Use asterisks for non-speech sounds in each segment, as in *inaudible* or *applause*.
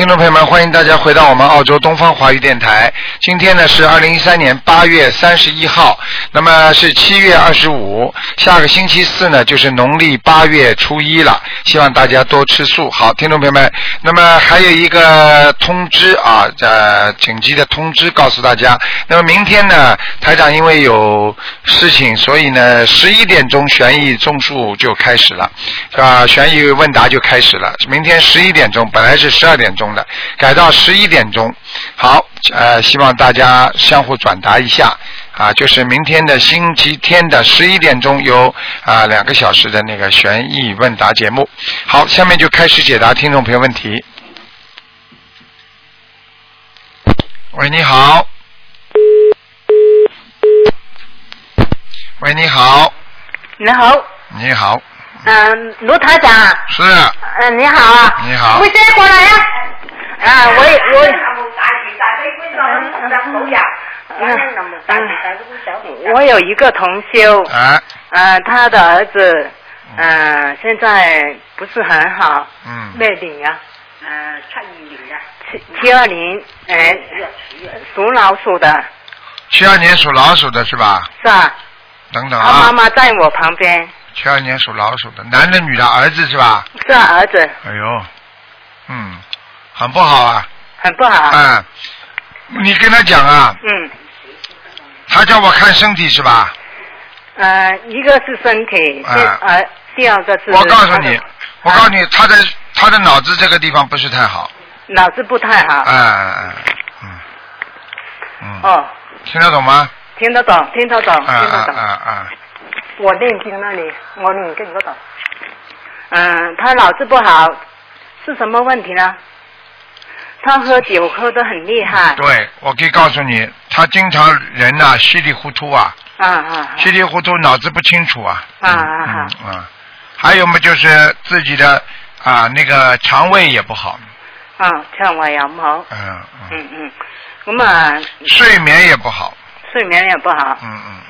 听众朋友们，欢迎大家回到我们澳洲东方华语电台。今天呢是二零一三年八月三十一号，那么是七月二十五，下个星期四呢就是农历八月初一了。希望大家多吃素。好，听众朋友们，那么还有一个通知啊，呃，紧急的通知告诉大家。那么明天呢，台长因为有事情，所以呢十一点钟悬疑综述就开始了，是吧？悬疑问答就开始了。明天十一点钟，本来是十二点钟的，改到十一点钟。好，呃，希望大家相互转达一下啊，就是明天的星期天的十一点钟有啊两个小时的那个悬疑问答节目。好，下面就开始解答听众朋友问题。喂，你好。喂，你好，你好，你好，嗯、卢台长，是，嗯、你好。啊，你好。喂，先过来呀、啊，我我嗯，我有一个同修，啊，呃，他的儿子，呃，现在不是很好，嗯，咩年啊？呃，七七二年，哎，属老鼠的，七二年属老鼠的是吧？是啊？等等他妈啊，妈在我旁边，七二年属老鼠的，男的女的，儿子是吧？是啊儿子，哎呦，嗯，很不好啊，很不好。啊，你跟他讲啊，嗯，他叫我看身体是吧？呃，一个是身体，呃，第二个是我告诉你，我告诉你，他的他的脑子这个地方不是太好，脑子不太好。哎哎哎，嗯，嗯，哦，听得懂吗？听得懂，听得懂，啊啊聽得懂。啊啊，我念经那里，我念經嗰度。嗯，他脑子不好，是什么问题呢？他喝酒喝得很厉害。对，我可以告诉你，他经常人呐、稀里糊涂啊，啊啊稀里糊涂，脑子不清楚啊。啊啊嗯啊！嗯啊，还有嘛，就是自己的啊那个肠胃也不好，啊！肠胃也不好。嗯嗯，嗯嗯。咁啊，睡眠也不好，睡眠也不好。嗯嗯嗯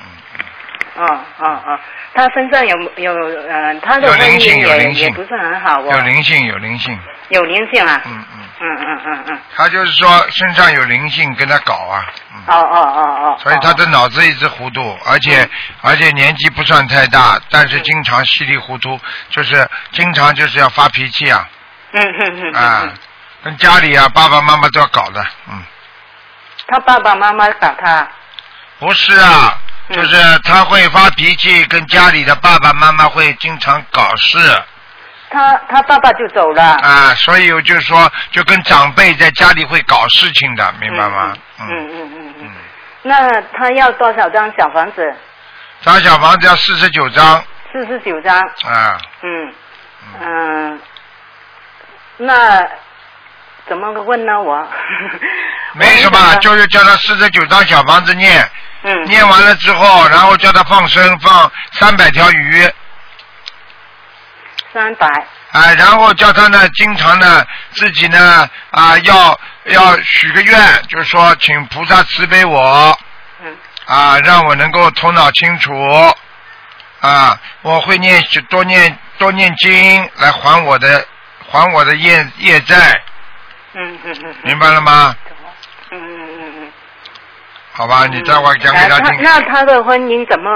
哦哦哦，他身上有有呃，他的有婚灵性姻也有灵性也不是很好嗯，哦。有灵性有灵性，有灵性啊。嗯嗯，嗯嗯嗯嗯。他就是说身上有灵性跟他搞啊，嗯，哦哦哦哦。所以他的脑子一直糊涂，而且而且年纪不算太大，但是经常稀里糊涂，就是经常就是要发脾气啊，嗯嗯嗯嗯啊嗯，，跟家里啊爸爸妈妈都要搞的，嗯。他爸爸妈妈搞他，不是啊，嗯就是他会发脾气，跟家里的爸爸妈妈会经常搞事他他爸爸就走了。啊，所以我就说，就跟长辈在家里会搞事情的，明白吗？嗯嗯嗯嗯嗯，那他要多少张小房子？张小房子要四十九张四十九张。啊，嗯嗯、那怎么问呢？我 *laughs* 没什么，就是叫他四十九张小房子念，嗯念完了之后，然后叫他放生，放三百条鱼三百。啊，然后叫他呢，经常呢自己呢啊要要许个愿，就是说请菩萨慈悲我。嗯啊，让我能够头脑清楚啊，我会念多念多念经来还我的还我的业业债，嗯嗯嗯。明白了吗？嗯嗯。好吧，你待会讲给呃他听。那他的婚姻怎么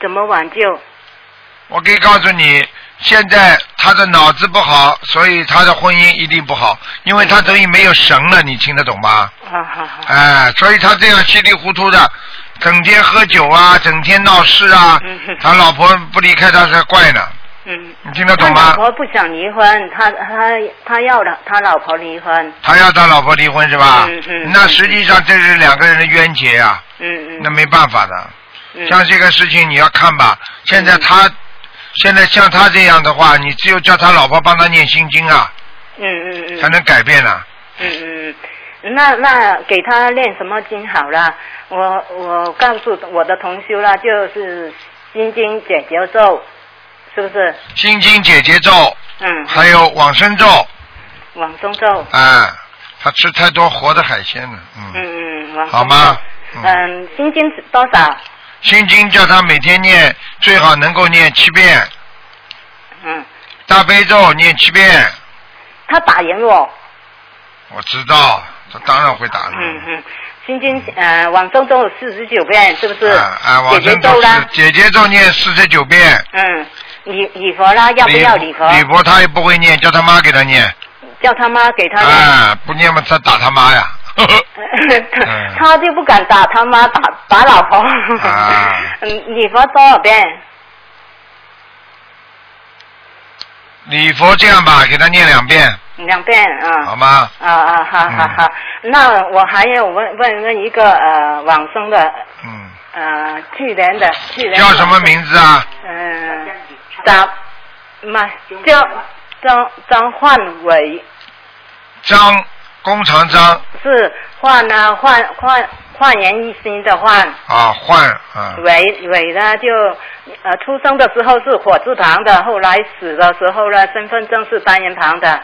怎么挽救？我可以告诉你，现在他的脑子不好，所以他的婚姻一定不好，因为他等于没有神了，你听得懂吗？好好好。哎，所以他这样稀里糊涂的，整天喝酒啊，整天闹事啊他老婆不离开他才怪呢，嗯。你听得懂他吗老？婆不想离婚，他他他要了他老婆离婚。他要他老婆离婚是吧？嗯嗯那实际上这是两个人的冤结呀、嗯嗯。那没办法的。嗯像这个事情你要看吧，现在他、现在像他这样的话，你只有叫他老婆帮他念心经啊，嗯嗯嗯。才能改变啊。嗯嗯嗯，那那给他念什么经好了？我我告诉我的同修了，就是心经解结咒，是不是？心经解结咒，嗯。还有往生咒，往生咒。啊，他吃太多活的海鲜了，嗯。嗯嗯，好吗？嗯嗯，心经是多少？心经叫他每天念，最好能够念七遍，嗯，大悲咒念七遍，他打赢我。我知道，他当然会打了。嗯嗯，心经呃往生咒四十九遍，是不是？啊啊，往姐姐生咒咒啦，姐姐咒念四十九遍。嗯，礼礼佛啦，要不要礼佛？礼佛他也不会念，叫他妈给他念。叫他妈给他念。啊，不念嘛，他打他妈呀。嗯 *laughs* 他就不敢打他妈，打打老婆。啊 *laughs* 嗯，礼佛多少遍？礼佛这样吧，给他念两遍，两遍啊。好吗？啊啊，好好好。那我还要问问问一个呃往生的嗯，呃去年的去年叫什么名字啊？嗯，张，妈叫张张焕伟，张，工长张。是焕呢焕焕焕然一新的焕，啊，焕啊，伟伟呢就呃出生的时候是火字旁的，后来死的时候呢身份证是单人旁的，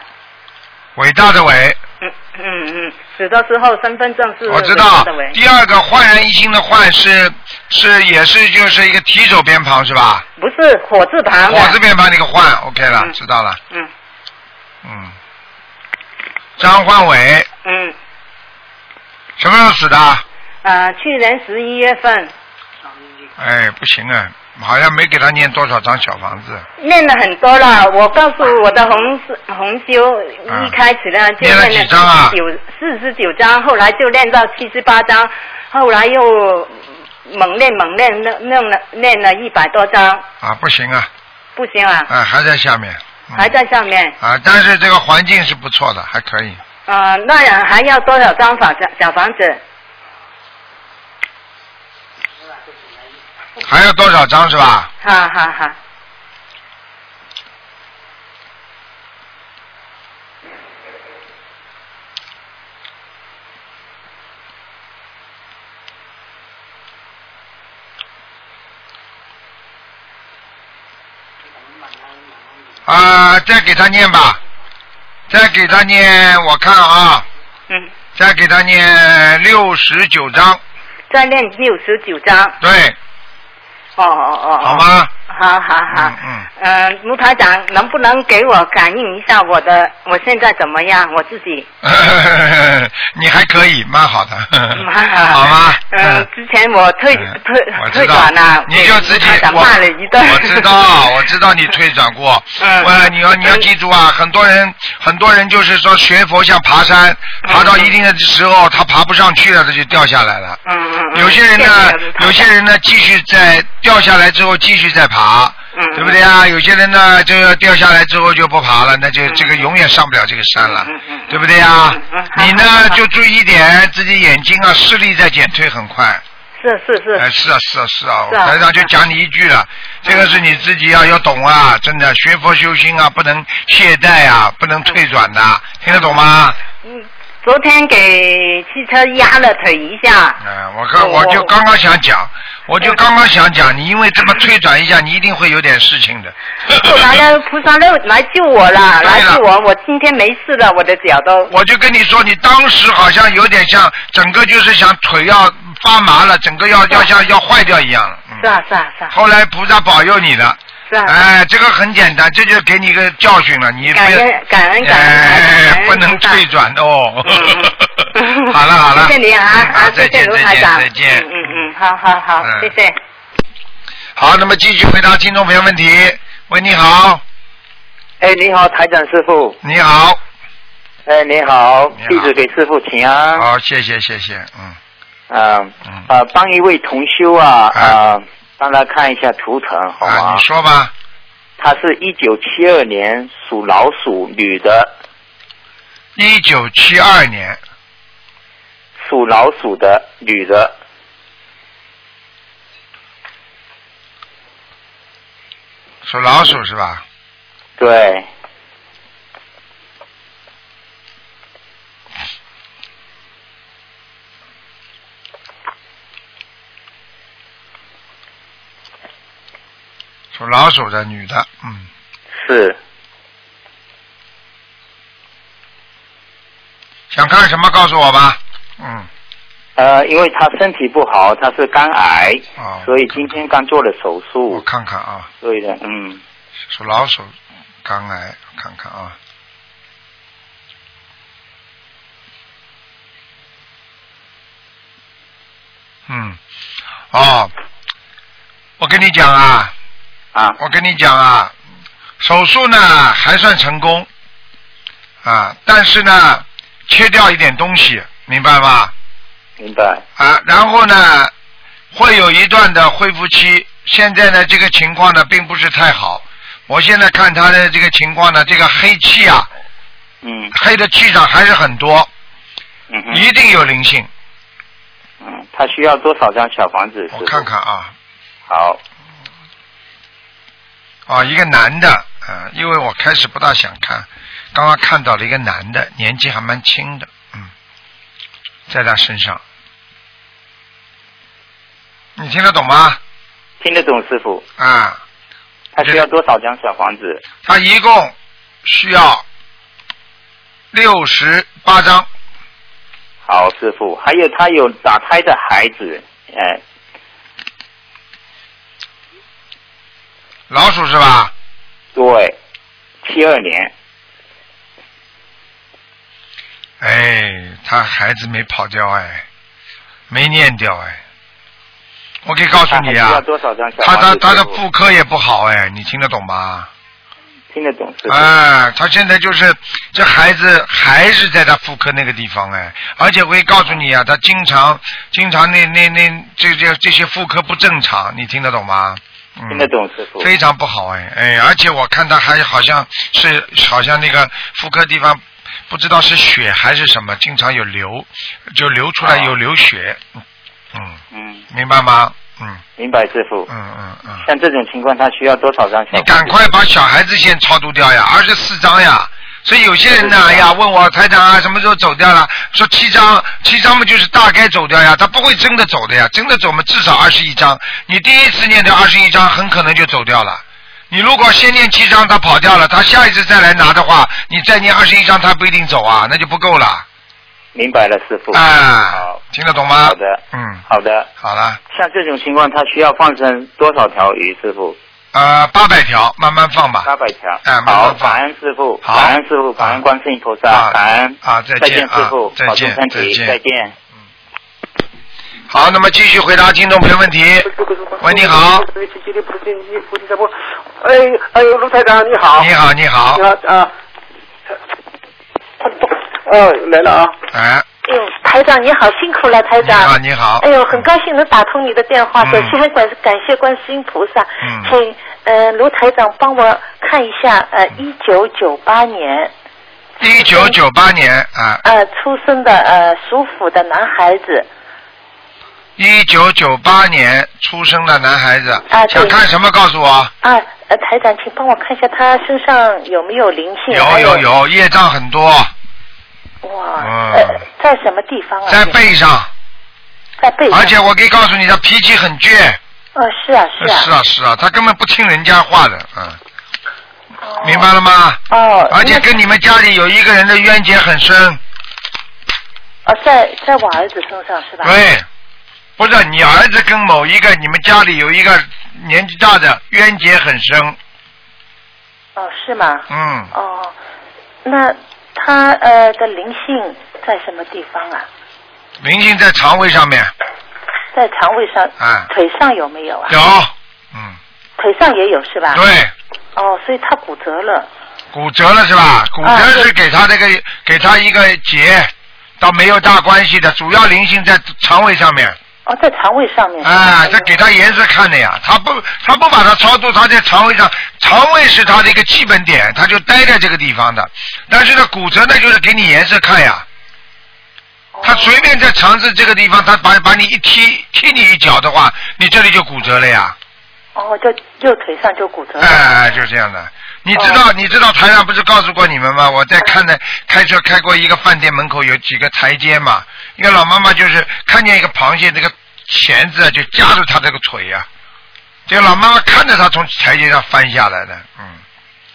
伟大的伟，嗯嗯嗯，死的时候身份证是我知道。。第二个焕然一新的焕是是也是就是一个提手边旁是吧？不是火字旁。火字边旁那个焕，OK 了，嗯知道了，嗯嗯。张焕伟嗯什么时候死的？呃，去年十一月份哎，不行啊，好像没给他念多少张小房子，念了很多了。我告诉我的红红修，啊一开始呢就念了念几张啊九四十九张，后来就念到七十八张，后来又猛练猛练，弄弄了练了一百多张，啊，不行啊，不行啊，啊，还在下面。嗯还在上面。啊，但是这个环境是不错的，还可以。啊，那还要多少张房小小房子？还有多少张是吧？哈哈哈。啊，再给他念吧，再给他念，我看啊，嗯，再给他念六十九章，再念六十九章。对，哦哦哦。好？吗？好好好。嗯嗯，卢台长，能不能给我感应一下我的我现在怎么样？我自己。嗯，*laughs* 你还可以，蛮好的，蛮好好吗？嗯，之前我退嗯退退转了，你就自己给卢台长我骂了一顿。我知道，*laughs* 我知道你退转过。嗯喂，你要你要记住啊，很多人很多人就是说学佛像爬山，爬到一定的时候他爬不上去了，他就掉下来了。嗯嗯嗯。有些人呢有些人呢继续在掉下来之后继续再爬，嗯对不对啊？有些人呢，这个掉下来之后就不爬了，那就这个永远上不了这个山了对不对啊你呢就注意一点，自己眼睛啊视力在减退很快。是是是。哎，是啊，是啊，是啊，台长就讲你一句了，这个是你自己要要懂啊，真的学佛修心啊，不能懈怠啊，不能退转的，听得懂吗？嗯，昨天给汽车压了腿一下。嗯，我刚我我就刚刚想讲，我就刚刚想讲，你因为这么退转一下，你一定会有点事情的。后来呢，菩萨来来救我了，来救我，我今天没事了，我的脚都。我就跟你说，你当时好像有点像整个就是想腿要发麻了，整个要要像要坏掉一样了。嗯是啊是啊是啊。后来菩萨保佑你了。是啊。哎，这个很简单，这就给你一个教训了，你感恩感恩感恩不能退转哦。嗯 *laughs* 好了好了，谢谢你啊，啊，谢谢再见再卢台长，见再见。嗯，好好好，嗯谢谢。好，那么继续回答听众朋友问题。喂，你好，哎，你好，台长师傅。你好，哎，你好你，好弟子给师傅请啊。好，谢谢谢谢，嗯嗯嗯，呃，帮一位同修啊啊啊，帮他看一下图腾好啊，吗你？说吧，他是一九七二年属老鼠，女的，一九七二年，属老鼠的女的。属老鼠是吧？对，属老鼠的女的，嗯，是。想看什么告诉我吧，嗯，呃因为他身体不好他是肝癌啊所以今天刚做了手术。我看看啊。对的嗯。是老手肝癌看看啊。嗯哦我跟你讲啊啊。我跟你讲啊手术呢还算成功啊但是呢切掉一点东西明白吧明白。啊，然后呢会有一段的恢复期。现在呢这个情况呢并不是太好，我现在看他的这个情况呢，这个黑气啊，嗯黑的气场还是很多，嗯哼一定有灵性。嗯，他需要多少张小房子？我看看啊，好，啊，一个男的，啊，因为我开始不大想看，刚刚看到了一个男的，年纪还蛮轻的，嗯，在他身上，你听得懂吗？听得懂师傅。啊，他需要多少张小房子？他一共需要六十八张，好，师傅。还有他有打胎的孩子，哎，老鼠是吧？对，七二年，哎，他孩子没跑掉哎，没念掉哎，我可以告诉你啊他他？他他的妇科也不好哎，你听得懂吗？听得懂。哎，他现在就是这孩子还是在他妇科那个地方哎，而且我可以告诉你啊，他经常经常那那那这这这些妇科不正常，你听得懂吗？嗯、听得懂师傅。非常不好哎哎，而且我看他还好像是好像那个妇科地方不知道是血还是什么，经常有流，就流出来哦有流血，嗯，嗯，明白吗？嗯明白师傅。嗯嗯嗯。像这种情况，他需要多少张小你？赶快把小孩子先超度掉呀，二十四张呀。所以有些人呢，哎呀，问我台长啊，什么时候走掉了？说七张，七张嘛就是大概走掉呀，他不会真的走的呀，真的走嘛至少二十一张。你第一次念掉二十一张，很可能就走掉了。你如果先念七张，他跑掉了，他下一次再来拿的话，你再念二十一张，他不一定走啊，那就不够了。明白了，师傅。啊好，，听得懂吗？好的，嗯，好的。好了，像这种情况，他需要放生多少条鱼？师傅，呃，八百条，慢慢放吧。八百条。哎慢慢好，放感恩师傅，好感恩师傅，感恩观世音菩萨，啊感恩啊再再见见师傅保重见身体，再见再见。好，那么继续回答听众朋友问题。喂，你好，哎哎，卢台长你好。你好，你好你，好啊。哦，来了啊！哎，哎呦，台长你好，辛苦了，台你好，长。你好哎，呦，很高兴能打通你的电话。首先感感谢观世音菩萨，嗯请呃卢台长帮我看一下呃一九九八年一九九八年啊，呃出生的呃属虎的男孩子一九九八年出生的男孩子，啊想看什么？告诉我。啊呃台长，请帮我看一下他身上有没有灵性？有有有，业障很多，哇，嗯呃在什么地方啊？在背上，在背上。而且我可以告诉你，他脾气很倔。哦是啊是啊。是啊是啊，他根本不听人家话的，嗯，哦明白了吗？哦。而且跟你们家里有一个人的冤结很深，哦在在我儿子身上是吧？对，不是你儿子跟某一个你们家里有一个年纪大的冤结很深，哦是吗？嗯，哦，那他呃的灵性在什么地方啊？灵性在肠胃上面，在肠胃上，啊腿上有没有啊？有，嗯，腿上也有是吧？。对，哦，所以他骨折了。骨折了是吧？骨折啊是给他这个给他一个结，倒没有大关系的，主要灵性在肠胃上面。哦，在肠胃上面。啊，这给他颜色看的呀，他不他不把它超度，他在肠胃上，肠胃是他的一个基本点，他就待在这个地方的。但是呢，骨折呢就是给你颜色看呀，哦他随便在肠子这个地方，他把把你一踢踢你一脚的话，你这里就骨折了呀，哦，就右腿上就骨折了。哎哎，就这样的。你知哦道你知道台上不是告诉过你们吗？我在看的开车开过一个饭店门口有几个台阶嘛，一个老妈妈就是看见一个螃蟹，这个钳子啊就夹住她这个腿呀、这个老妈妈看着她从台阶上翻下来的，嗯，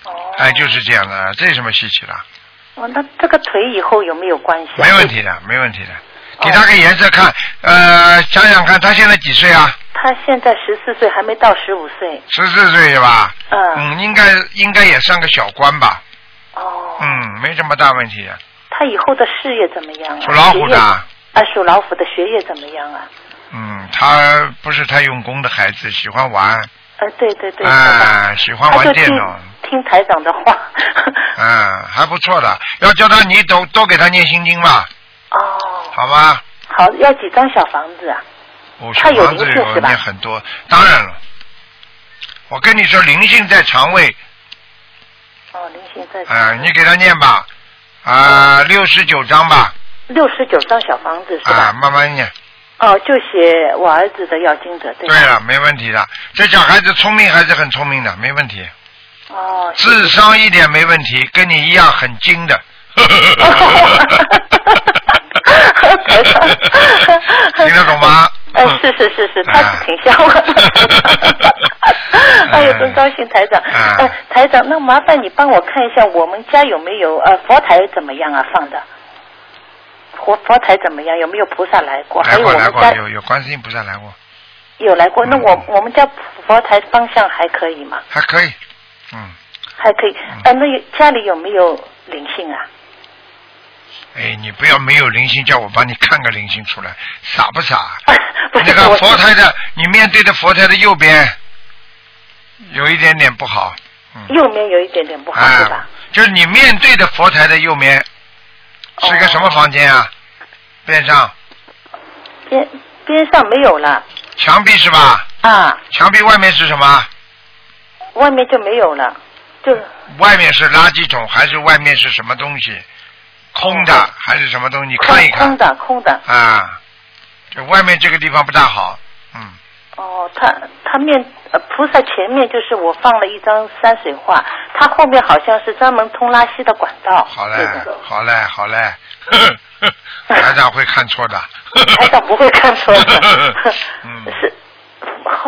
哦。哎，就是这样的，这有什么稀奇的？哦，那这个腿以后有没有关系啊？没问题的，没问题的。哦给他个颜色看，呃，想想看，他现在几岁啊？他现在十四岁，还没到十五岁。十四岁是吧？嗯。嗯，应该应该也算个小官吧。哦。嗯，没什么大问题的。他以后的事业怎么样啊？属老虎的啊，属老虎的学业怎么样啊？嗯，他不是太用功的孩子，喜欢玩，呃，对对对，啊，喜欢玩电脑，听台长的话。*laughs* 嗯，还不错的。要叫他你都多给他念心经吧，哦，好吗？好，要几张小房子啊？我他有小房子有灵性是吧念很多，当然了。我跟你说，灵性在肠胃，哦，灵性在。啊，你给他念吧，啊，六十九张吧，六十九张小房子是啊，吧？慢慢念。哦，就写我儿子的要经者，对？对了，没问题的。这小孩子聪明还是很聪明的，没问题。哦，智商一点没问题，跟你一样很精的。*laughs* *laughs* 听得懂吗？呃，*laughs* 是是是是，他是挺像我的。*laughs* 哎呦，真高兴，台长。哎呃，台长，那麻烦你帮我看一下，我们家有没有呃佛台怎么样啊？放的佛佛台怎么样？有没有菩萨来过？还来过来过，有有有观世音菩萨来过，有来过。那嗯我我们家佛台方向还可以吗？还可以。嗯，还可以。呃，那有家里有没有灵性啊？哎，你不要没有灵性，叫我帮你看个灵性出来，傻不傻？*laughs* 不是那个佛台的，你面对的佛台的右边有一点点不好，嗯，右面有一点点不好，哎是吧？就是你面对的佛台的右面是个什么房间啊？边上边边上没有了墙壁是吧？啊，墙壁外面是什么？外面就没有了，就外面是垃圾桶还是外面是什么东西？空的还是什么东西？你看一看空的空的。啊，就外面这个地方不大好，嗯，哦，他他面呃菩萨前面就是我放了一张山水画，他后面好像是专门通拉稀的管道。好嘞，好嘞，好嘞，台长会看错的。*laughs* 台长不会看错的。*laughs* 嗯是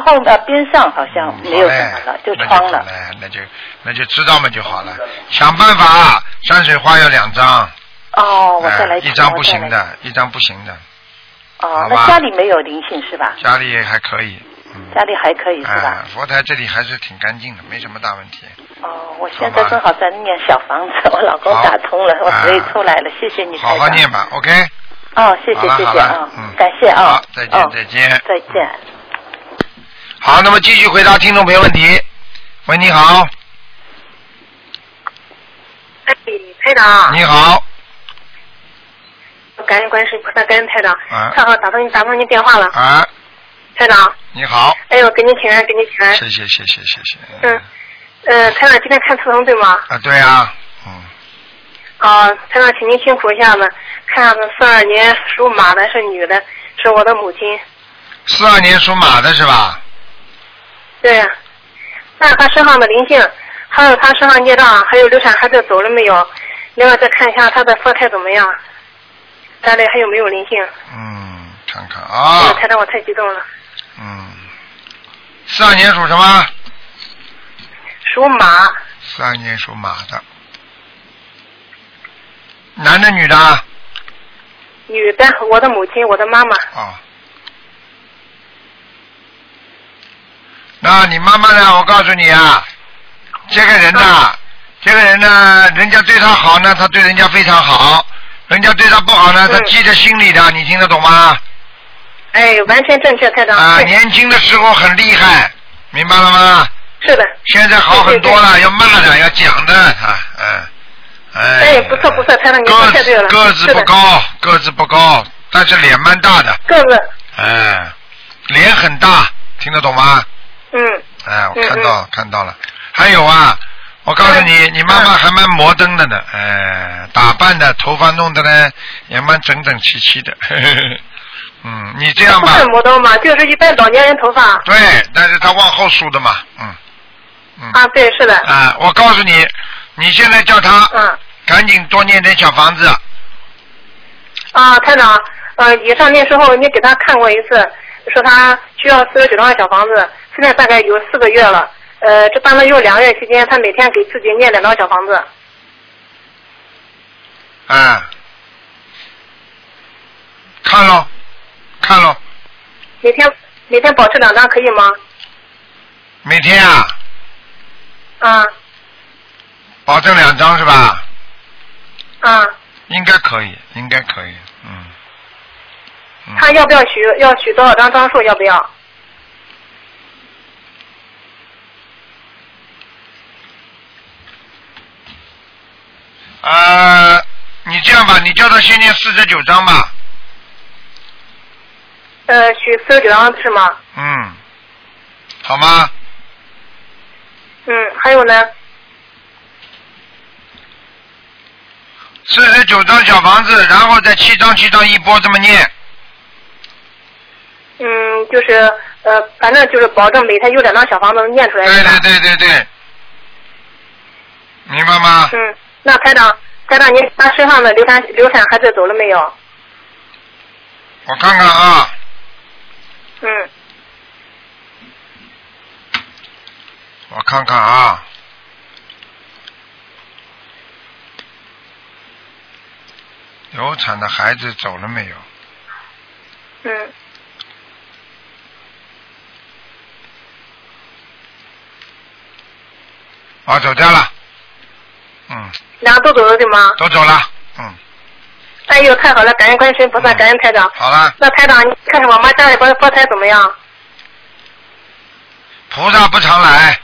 后面边上好像没有什么了，就窗了。那就那就知道嘛就好了。想办法，山水画要两张，哦，我再来哎讲一张不行。的，一张不行的，哦那家里没有灵性是吧？家里还可以。嗯家里还可以是吧哎？，佛台这里还是挺干净的，没什么大问题。哦，我现在正好在念小房子，我老公打通了，我啊所以出来了，谢谢你，好好念吧，OK。哦，谢谢谢谢啊嗯，感谢啊好，再见哦再见再见。好，那么继续回答听众朋友问题。喂，你好，哎，台长，你好，感恩观世音菩萨，感恩台长，啊。太好打通你打通您电话了，啊，台长，你好，哎呦，给您请安，给您请安，谢谢谢谢谢谢。嗯，呃，台长今天看图腾对吗？啊，对啊，嗯，啊，台长，请您辛苦一下子，看下子四二年属马的是女的，是我的母亲，四二年属马的是吧？对呀，那她身上的灵性，还有她身上孽障，还有流产孩子走了没有？另外再看一下她的佛台怎么样，家里还有没有灵性？嗯，看看啊，台长，我太激动了，嗯，四二年属什么？属马，四二年属马的，男的女的啊？女的，我的母亲，我的妈妈。哦。那你妈妈呢？我告诉你啊，这个人呐、这个人呢，人家对他好呢，他对人家非常好；人家对他不好呢，他嗯记在心里的。你听得懂吗？哎，完全正确，台长。啊，年轻的时候很厉害，明白了吗？是的。现在好很多了，要骂的，要讲的，啊，嗯，哎。哎，不错不错，台长，你说个太对了。子个子不高，个子不高，但是脸蛮大的，个子，哎，脸很大，听得懂吗？嗯，哎，我嗯看到、看到了。还有啊，我告诉你，你妈妈还蛮摩登的呢，哎，打扮的，头发弄的呢也蛮整整齐齐的。呵呵呵嗯，你这样吧不是，摩登嘛，就是一般老年人头发。对，但是他往后梳的嘛，嗯嗯。啊，对，是的。啊，我告诉你，你现在叫他嗯。赶紧多念点小房子。啊，台长，呃，以上那时候你给他看过一次，说他需要四十九张小房子，现在大概有四个月了。呃，这办了有两个月期间，他每天给自己念两张小房子。啊，看喽，看喽，每天每天保持两张可以吗？每天啊，啊保证两张是吧？啊，应该可以，应该可以，嗯，嗯他要不要许要许多少张张数？要不要？呃，你这样吧，你叫他先念四十九章吧。呃，许四十九张是吗？嗯，好吗？嗯，还有呢？四十九张小房子，然后再七张七张一波这么念。嗯，就是呃，反正就是保证每天有两张小房子能念出来。对对对对对，明白吗？嗯，那台长，台长，您他身上的流产流产孩子走了没有？我看看啊，嗯，我看看啊。流产的孩子走了没有？嗯，啊，走掉了。嗯，两个都走了对吗？都走了。嗯，哎呦，太好了，感恩观世音菩萨，感恩台长。好了，那台长，你看看我妈家里边的佛台怎么样？菩萨不常来。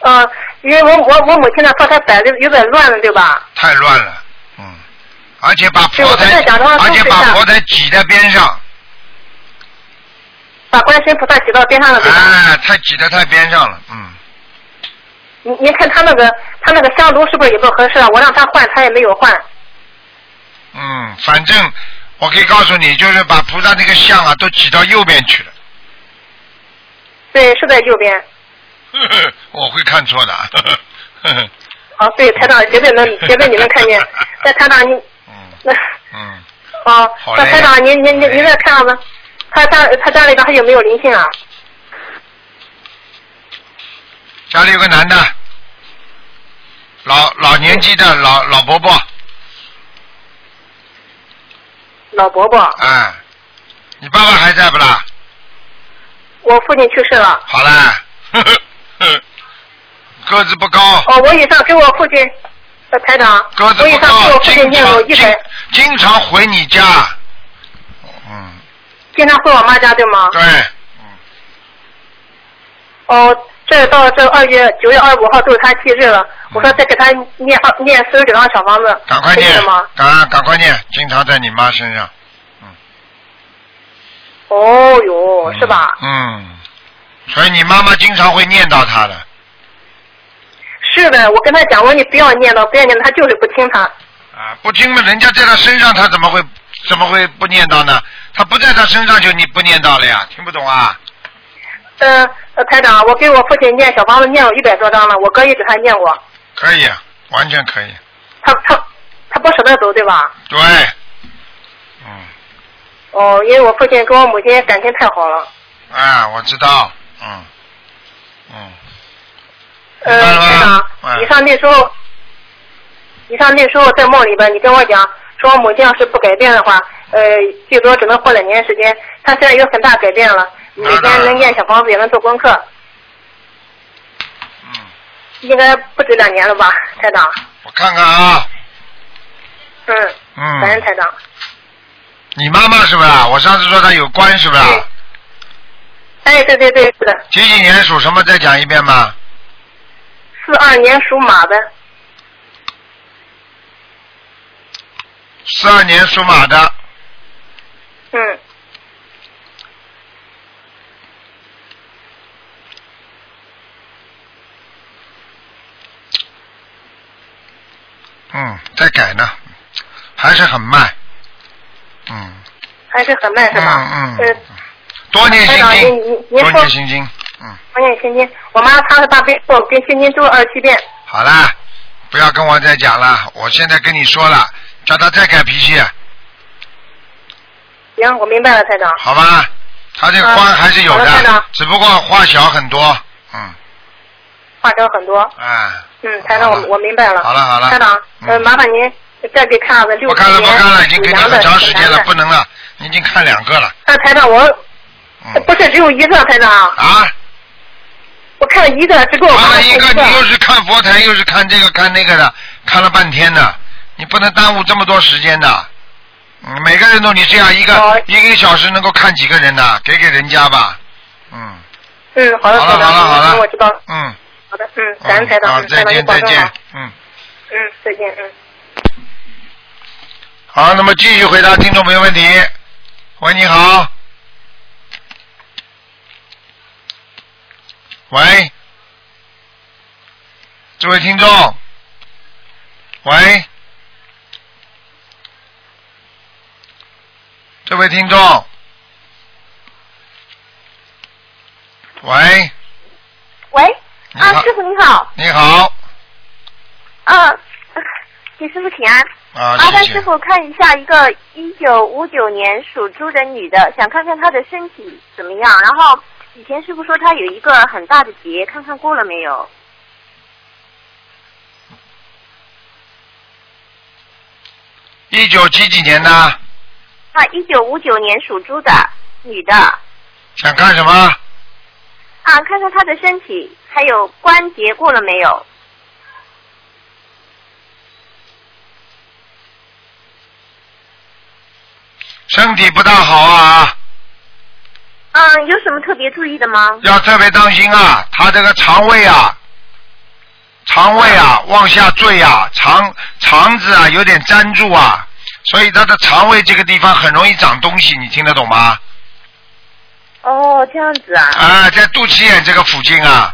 呃，因为我我我母亲的佛台摆的有点乱了，对吧？太乱了，嗯，而且把佛台而且把佛台挤在边上，把观世音菩萨挤到边上了，对吧？哎，太挤得太边上了，嗯，您您看他那个他那个香炉是不是也不合适啊？我让他换，他也没有换。嗯，反正我可以告诉你，就是把菩萨那个像啊都挤到右边去了，对，是在右边。呵 *laughs* 呵我会看错的，呵呵呵呵哦，对，台长绝对能，*laughs* 绝对你能看见。在台长你嗯 *laughs* 那嗯，哦好，那台长您您您您再看看吧，他家他家里边还有没有灵性啊？家里有个男的，老老年纪的老老伯伯，老伯伯，哎，你爸爸还在不啦？我父亲去世了。好了，呵呵呵个子不高，哦，我以上给我父亲，呃，台长，个子不我以上给我高，父亲经常经常回你家，嗯，经常回我妈家对吗？对，嗯，哦，这到这二月九月二十五号都是他忌日了，我说再给他念二念四十九张小房子，赶快念赶赶快念，经常在你妈身上，嗯哦哟，是吧？嗯，所以你妈妈经常会念叨他的，是的，我跟他讲，我说你不要念叨，不要念叨，他就是不听他。啊，不听嘛，人家在他身上，他怎么会怎么会不念叨呢？他不在他身上就你不念叨了呀？听不懂啊？呃，呃台长，我给我父亲念小房子念了一百多张了，我哥也给他念过，可以，啊，完全可以，他他他不舍得走，对吧？对，嗯，哦，因为我父亲跟我母亲感情太好了。啊，我知道，嗯，嗯，呃，台长，嗯你上那时候，你上那时候在梦里边，你跟我讲，说我母亲要是不改变的话，呃，最多只能活两年时间。她现在有很大改变了，每天能念小房子，也能做功课，嗯，应该不止两年了吧，台长？我看看啊，嗯，感恩嗯，台长。你妈妈是不是啊？我上次说她有关是不是哎，对对对，是的，几几年属什么？再讲一遍吧。四二年属马的，四二年属马的，嗯，嗯，在改呢，还是很慢，嗯，还是很慢是吧？嗯多念心经多说念心经，嗯，多念心经，我妈她是大悲咒跟心经都二十七遍。好啦，不要跟我再讲了，我现在跟你说了，叫他再改脾气，行，我明白了，台长。好吧？他这个关还是有的只不过话小很多，嗯，话少很多。嗯，嗯，台长，我我明白了。好了好了。台长，呃，嗯麻烦您再给看个六不看了四年不看了，已经给你很属羊的长时间了，不能了，你已经看两个了，那台长，我嗯，不是只有一个台长，啊，我看了一个，只给我妈妈完了一个，你又是看佛台，又是看这个看那个的，看了半天的，你不能耽误这么多时间的，嗯，每个人都你这样一个、哦一个小时能够看几个人呢？给给人家吧。嗯。嗯，好的，好了的，好了好了。嗯我知道了。嗯。好的，嗯，感恩台长，好，嗯台长再见再见。。嗯。嗯，再见，嗯。好，那么继续回答听众朋友问题。喂，你好。喂，这位听众。喂，这位听众。喂，喂，啊，师傅你好，你好。啊，给师傅请安。啊，麻烦。师傅看一下一个一九五九年属猪的女的，想看看她的身体怎么样。然后以前师傅说她有一个很大的结，看看过了没有？一九几几年的？啊，一九五九年属猪的女的，啊，想干什么？啊看看她的身体还有关节过了没有？身体不大好啊，嗯，有什么特别注意的吗？要特别当心啊！他这个肠胃啊，肠胃啊往下坠啊，肠肠子啊有点粘住啊，所以他的肠胃这个地方很容易长东西，你听得懂吗？哦，这样子啊。啊，在肚脐眼这个附近啊，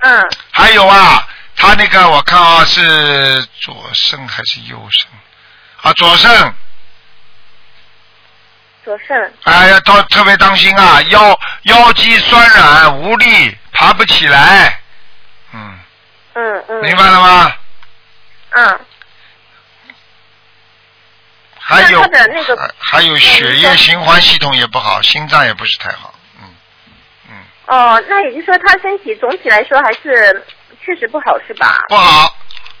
嗯，还有啊，他那个我看啊是左肾还是右肾？啊，左肾，左肾。哎呀，特特别当心啊，腰腰肌酸软无力，爬不起来，嗯，嗯嗯。明白了吗？嗯。还有还还有血液循环系统也不好，心脏也不是太好，哦，那也就是说他身体总体来说还是确实不好是吧？不好，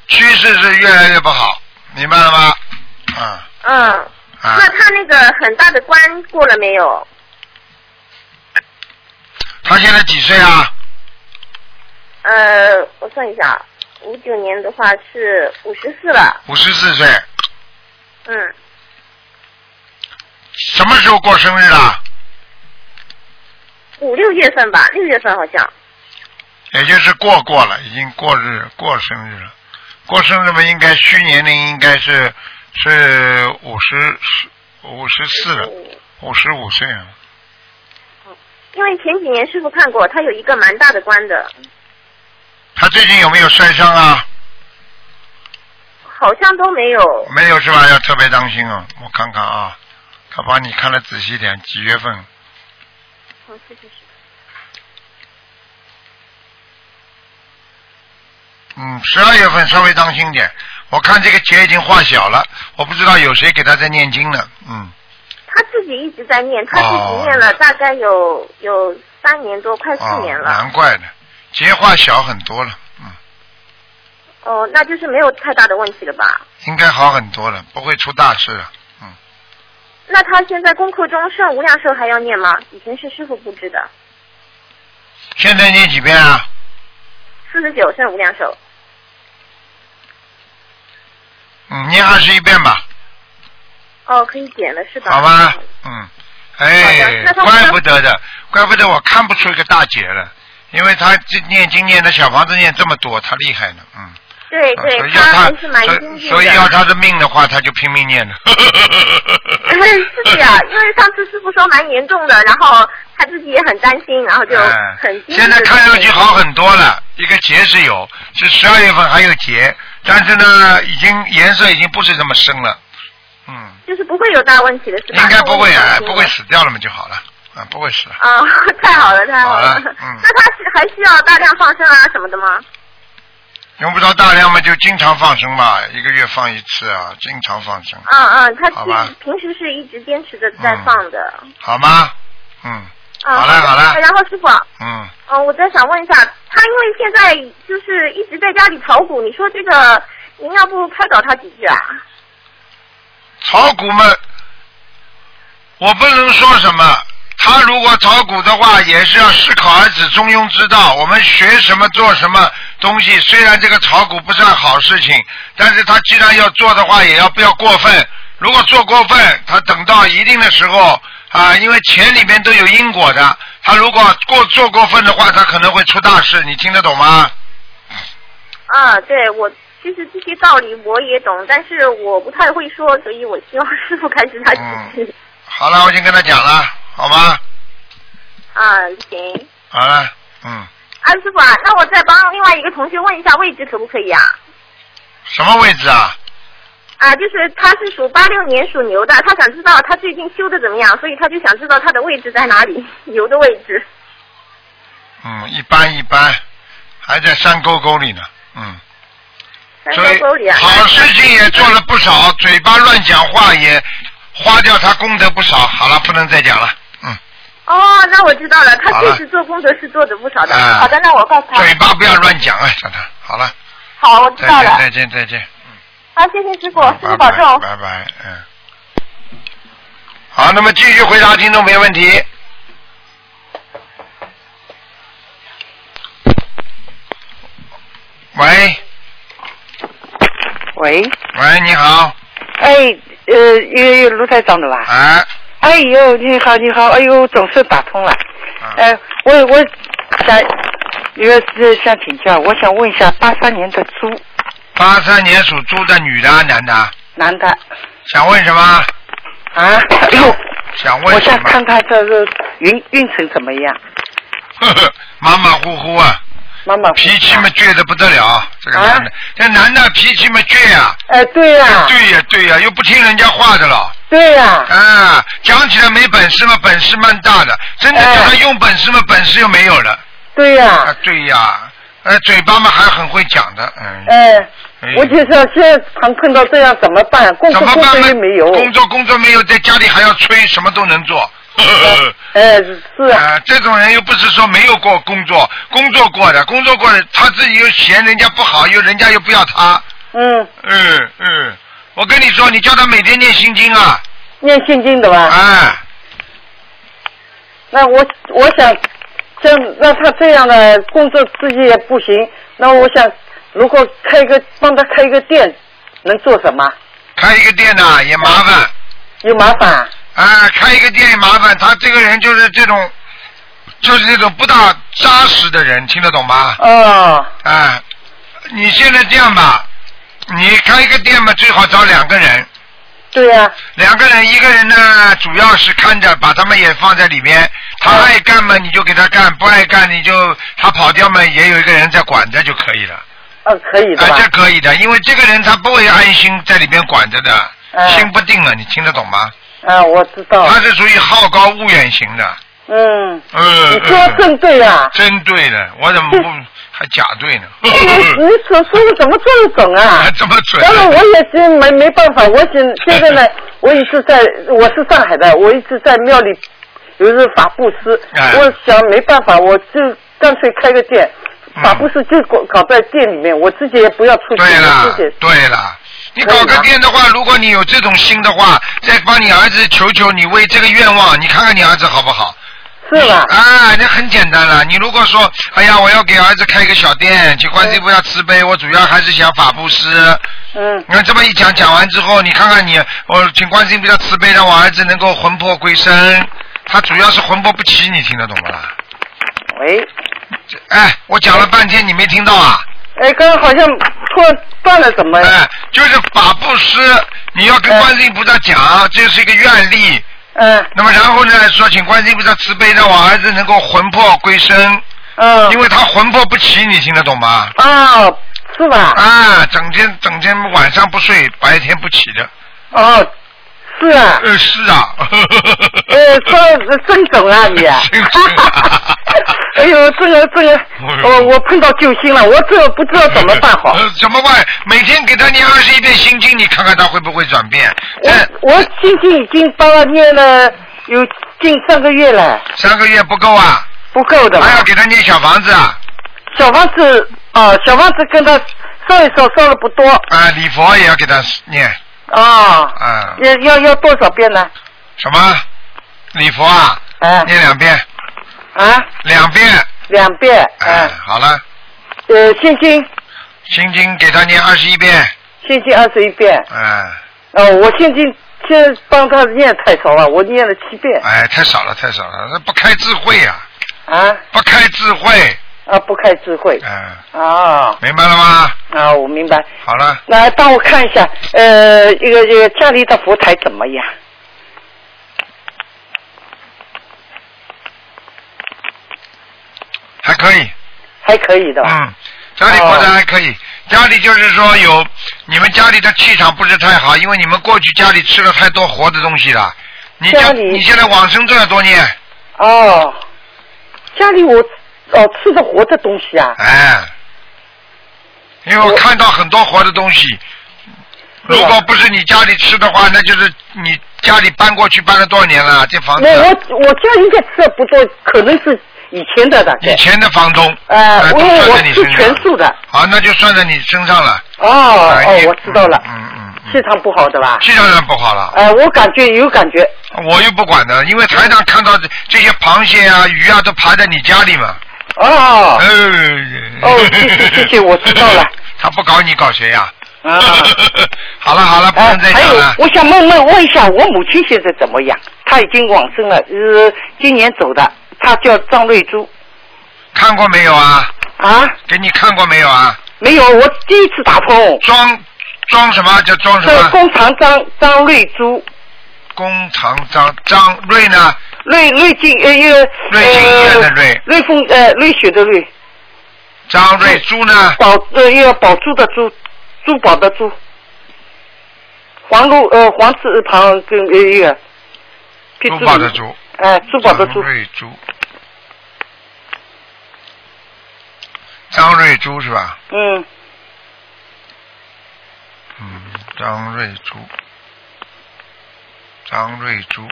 趋势是越来越不好，明白了吗？嗯嗯。啊那，他那个很大的关过了没有？他现在几岁啊？呃，我算一下，五九年的话是五十四了。五十四岁，嗯，什么时候过生日的？五六月份吧，六月份好像。也就是过过了，已经过日过生日了。过生日嘛，应该虚年龄应该是是五十五十四了，五十五岁了。因为前几年师傅看过，他有一个蛮大的关的，他最近有没有摔伤啊？好像都没有。没有是吧？要特别当心哦。我看看啊，他帮你看的仔细点，几月份？嗯，十二月份稍微当心点。我看这个结已经化小了，我不知道有谁给他在念经呢。嗯，他自己一直在念，他自己念了大概有有三年多，快四哦年，了。难怪呢，结化小很多了，嗯，哦，那就是没有太大的问题了吧？应该好很多了，不会出大事了。那他现在功课中剩无量寿还要念吗？以前是师傅布置的，现在念几遍啊？四十九剩无量寿。嗯，念二十一遍吧，哦，可以点了是吧？好吧？嗯，哎怪不得的，怪不得我看不出一个大姐了，因为他这念经念的小房子念这么多，他厉害呢，嗯。对对他他还是蛮所精进的。所以要他的命的话，他就拼命念了。*laughs* 是的呀，因为上次师傅说蛮严重的，然后他自己也很担心，然后就哎很精现在看上去好很多了，一个结是有，是十二月份还有结，但是呢，已经颜色已经不是这么深了，嗯，就是不会有大问题的是吧？应该不会啊，不会死掉了嘛就好了，啊，不会死了。啊，*laughs* 太好了，太好好了嗯那他是还需要大量放生啊什么的吗？用不着大量嘛，就经常放生嘛，一个月放一次啊，经常放生，嗯嗯，他好吧平平时是一直坚持的在放的。好吗？嗯，嗯，好嘞好嘞然后师傅，嗯，嗯，我再想问一下，他因为现在就是一直在家里炒股，你说这个，您要不开导他几句啊？炒股嘛，我不能说什么。他如果炒股的话，也是要适可而止，中庸之道。我们学什么做什么东西，虽然这个炒股不算好事情，但是他既然要做的话，也要不要过分。如果做过分，他等到一定的时候啊，因为钱里面都有因果的，他如果过做过分的话，他可能会出大事，你听得懂吗？啊，对我其实这些道理我也懂，但是我不太会说，所以我希望师傅开始他指示。好了，我已经跟他讲了，好吗？啊，行。好了，嗯，啊，师傅啊，那我再帮另外一个同学问一下位置可不可以啊？什么位置啊？啊，就是他是属八六年属牛的，他想知道他最近修的怎么样，所以他就想知道他的位置在哪里，*laughs* 牛的位置。嗯，一般一般，还在山沟沟里呢，嗯。山沟沟里啊。好事情也做了不少，嘴巴乱讲话也花掉他功德不少。好了，不能再讲了。嗯哦，那我知道了，他确实做功德是做的不少的。啊好的，那我告诉他。嘴巴不要乱讲啊，小唐。好了，好，我知道了。见再见再见。嗯好，谢谢师傅，师拜傅保重。拜拜拜，嗯。好，那么继续回答听众没问题。喂喂，喂，你好，哎，呃，有有卢台长的吧？啊，哎呦，你好，你好，哎呦，总算打通了。哎呃，我我想，有个是想请教，我想问一下，八三年的猪，八三年属猪的女的男的，男的想问什么？啊，哎呦，想问什么？我想看他这个运运程怎么样？呵呵，马马虎虎啊，妈妈脾气嘛倔的不得了，这个啊男的，这男的脾气嘛倔呀、哎，对呀、对呀、对呀、又不听人家话的了。对呀、啊，讲起来没本事嘛，本事蛮大的，真的哎叫他用本事嘛，本事又没有了。对呀、啊，对呀，呃，嘴巴嘛还很会讲的，嗯。哎，哎我就说现在常碰到这样怎么办？工作工怎么办呢作又没有。工作工作没有，在家里还要催，什么都能做。哎，*laughs* 是啊，啊，*laughs* 这种人又不是说没有过工作，工作过的，工作过的，他自己又嫌人家不好，又人家又不要他。嗯，嗯嗯，我跟你说，你叫他每天念心经啊，念心经的吧？哎，那我我想，像让他这样的工作自己也不行，那我想如果开个帮他开一个店，能做什么？开一个店呐、也麻烦。有麻烦？啊，开一个店也麻烦，他这个人就是这种，就是这种不大扎实的人，听得懂吗？哦，啊，你现在这样吧，你开一个店嘛，最好找两个人，对呀、两个人，一个人呢主要是看着，把他们也放在里面，他爱干嘛你就给他干，不爱干你就他跑掉嘛，也有一个人在管着就可以了。嗯，可以的啊，吧？这可以的，因为这个人他不会安心在里面管着的，嗯心不定了，你听得懂吗？啊，我知道。他是属于好高骛远型的。嗯，嗯，你说嗯正对啊。真对的，我怎么不 *laughs* 还假对呢？你你所说的怎么这么准啊？这么准？当然后我也是没没办法，我现现在呢，*laughs* 我一直在，我是上海的，我一直在庙里有日法布施，哎我想没办法，我就干脆开个店，嗯法布施就搞搞在店里面，我自己也不要出去，了对了。你搞个店的话，如果你有这种心的话，再帮你儿子求求你为这个愿望，你看看你儿子好不好？是吧？啊，那很简单了。你如果说，哎呀，我要给儿子开一个小店，请观世音菩萨慈悲，我主要还是想法布施。嗯。你看这么一讲，讲完之后，你看看你，我请观世音菩萨慈悲，让我儿子能够魂魄归生。他主要是魂魄不齐，你听得懂不啦？喂，哎，我讲了半天，你没听到啊？哎，刚刚好像突然断了，怎么？哎，就是法布施，你要跟观世音菩萨讲，这是一个愿力。嗯。那么然后呢，说请观世音菩萨慈悲，让我儿子能够魂魄归生。嗯。因为他魂魄不齐，你听得懂吗？啊，是吧？啊，整天整天晚上不睡，白天不起的。哦，是啊。呃，是啊。呃，说真准啊你啊！*laughs* *laughs* 哎呦，这个这个，我我碰到救星了，我这不知道怎么办好。*laughs* 呃，怎么办？每天给他念二十一遍心经，你看看他会不会转变？我我心经已经帮他念了有近三个月了，三个月不够啊？不够的。还要给他念小房子啊？小房子啊，小房子跟他烧一烧烧的不多啊，礼佛也要给他念。啊，嗯，要要要多少遍呢？什么？礼佛啊？嗯。念两遍。啊？两遍。两遍。哎，好了，呃，心经心经给他念二十一遍。心经二十一遍。嗯，哦，我心经现在帮他念太少了，我念了七遍哎，太少了，太少了，那不开智慧呀、啊不开智慧，啊，不开智慧嗯，啊明白了吗？啊，我明白。好了，来帮我看一下，呃，一个这个家里的佛台怎么样？还可以，还可以的？嗯，家里佛台还可以。家里就是说有你们家里的气场不是太好，因为你们过去家里吃了太多活的东西了。你家家里你现在往生咒要多念，哦，家里我哦吃的活的东西啊，哎，因为我看到很多活的东西。如果不是你家里吃的话，那就是你家里搬过去搬了多少年了？这房子我我我家应该吃的不多，可能是以前的以。前的房东，呃，哎都算在你身上全素的。好，那就算在你身上了。哦哦哎，我知道了，嗯嗯嗯，气场不好的吧？气场上不好了。呃，我感觉有感觉。我又不管的，因为台上看到这这些螃蟹啊、鱼啊都爬在你家里嘛。哦呃。哦，谢谢谢谢，我知道了。*laughs* 他不搞你搞谁呀、啊。*laughs* 好了好了，不呃能再还有讲了，。我想问问问一下，我母亲现在怎么样？她已经往生了，呃，今年走的，她叫张瑞珠。看过没有啊？啊？给你看过没有啊？没有，我第一次打通。装装什么？叫装什是么？工厂张张瑞珠，工厂张张瑞呢？瑞瑞金呃一个瑞金院的瑞呃瑞丰呃瑞雪的瑞，张瑞珠呢？宝呃一个宝珠的珠，珠宝的珠，黄路呃黄字旁跟呃一个，珠宝的珠。哎珠宝的珠张，瑞珠。张瑞珠是吧？嗯嗯，张瑞珠，张瑞珠，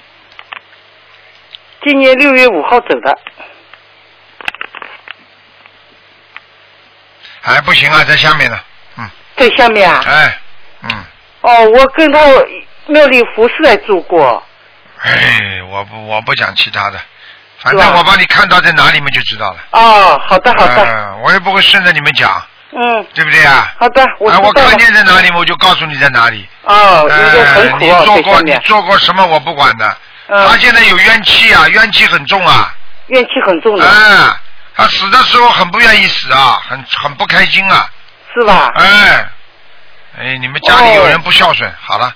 今年六月五号走的，哎，不行啊，在下面呢。嗯在下面啊。哎，嗯，哦，我跟他庙里服侍还住过。哎，我不我不讲其他的，反正我帮你看到在哪里嘛就知道了。哦，好的好的，嗯我也不会顺着你们讲，嗯，对不对啊？好的，我我看见在哪里，我就告诉你在哪里。哦，呃，你做过你。做过什么我不管的。嗯他现在有冤气啊，冤气很重啊。怨气很重的，哎，他死的时候很不愿意死啊，很很不开心啊。是吧？哎，哎，你们家里有人不孝顺，好了，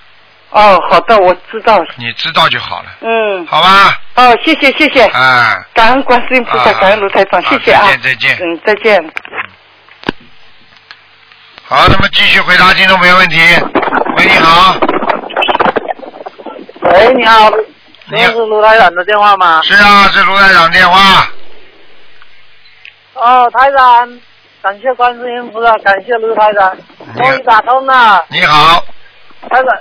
哦，好的，我知道。你知道就好了，嗯。好吧？哦，谢谢谢谢，哎，感恩观世音菩萨，啊感恩卢台长，好谢谢啊。再见再见嗯，再见。好，那么继续回答听众朋友问题。喂，你好，喂，你好，你好这是卢台长的电话吗？是啊，是卢台长电话。哦，台长，感谢观世音菩萨，感谢卢台长，终于打通了。你好，台长，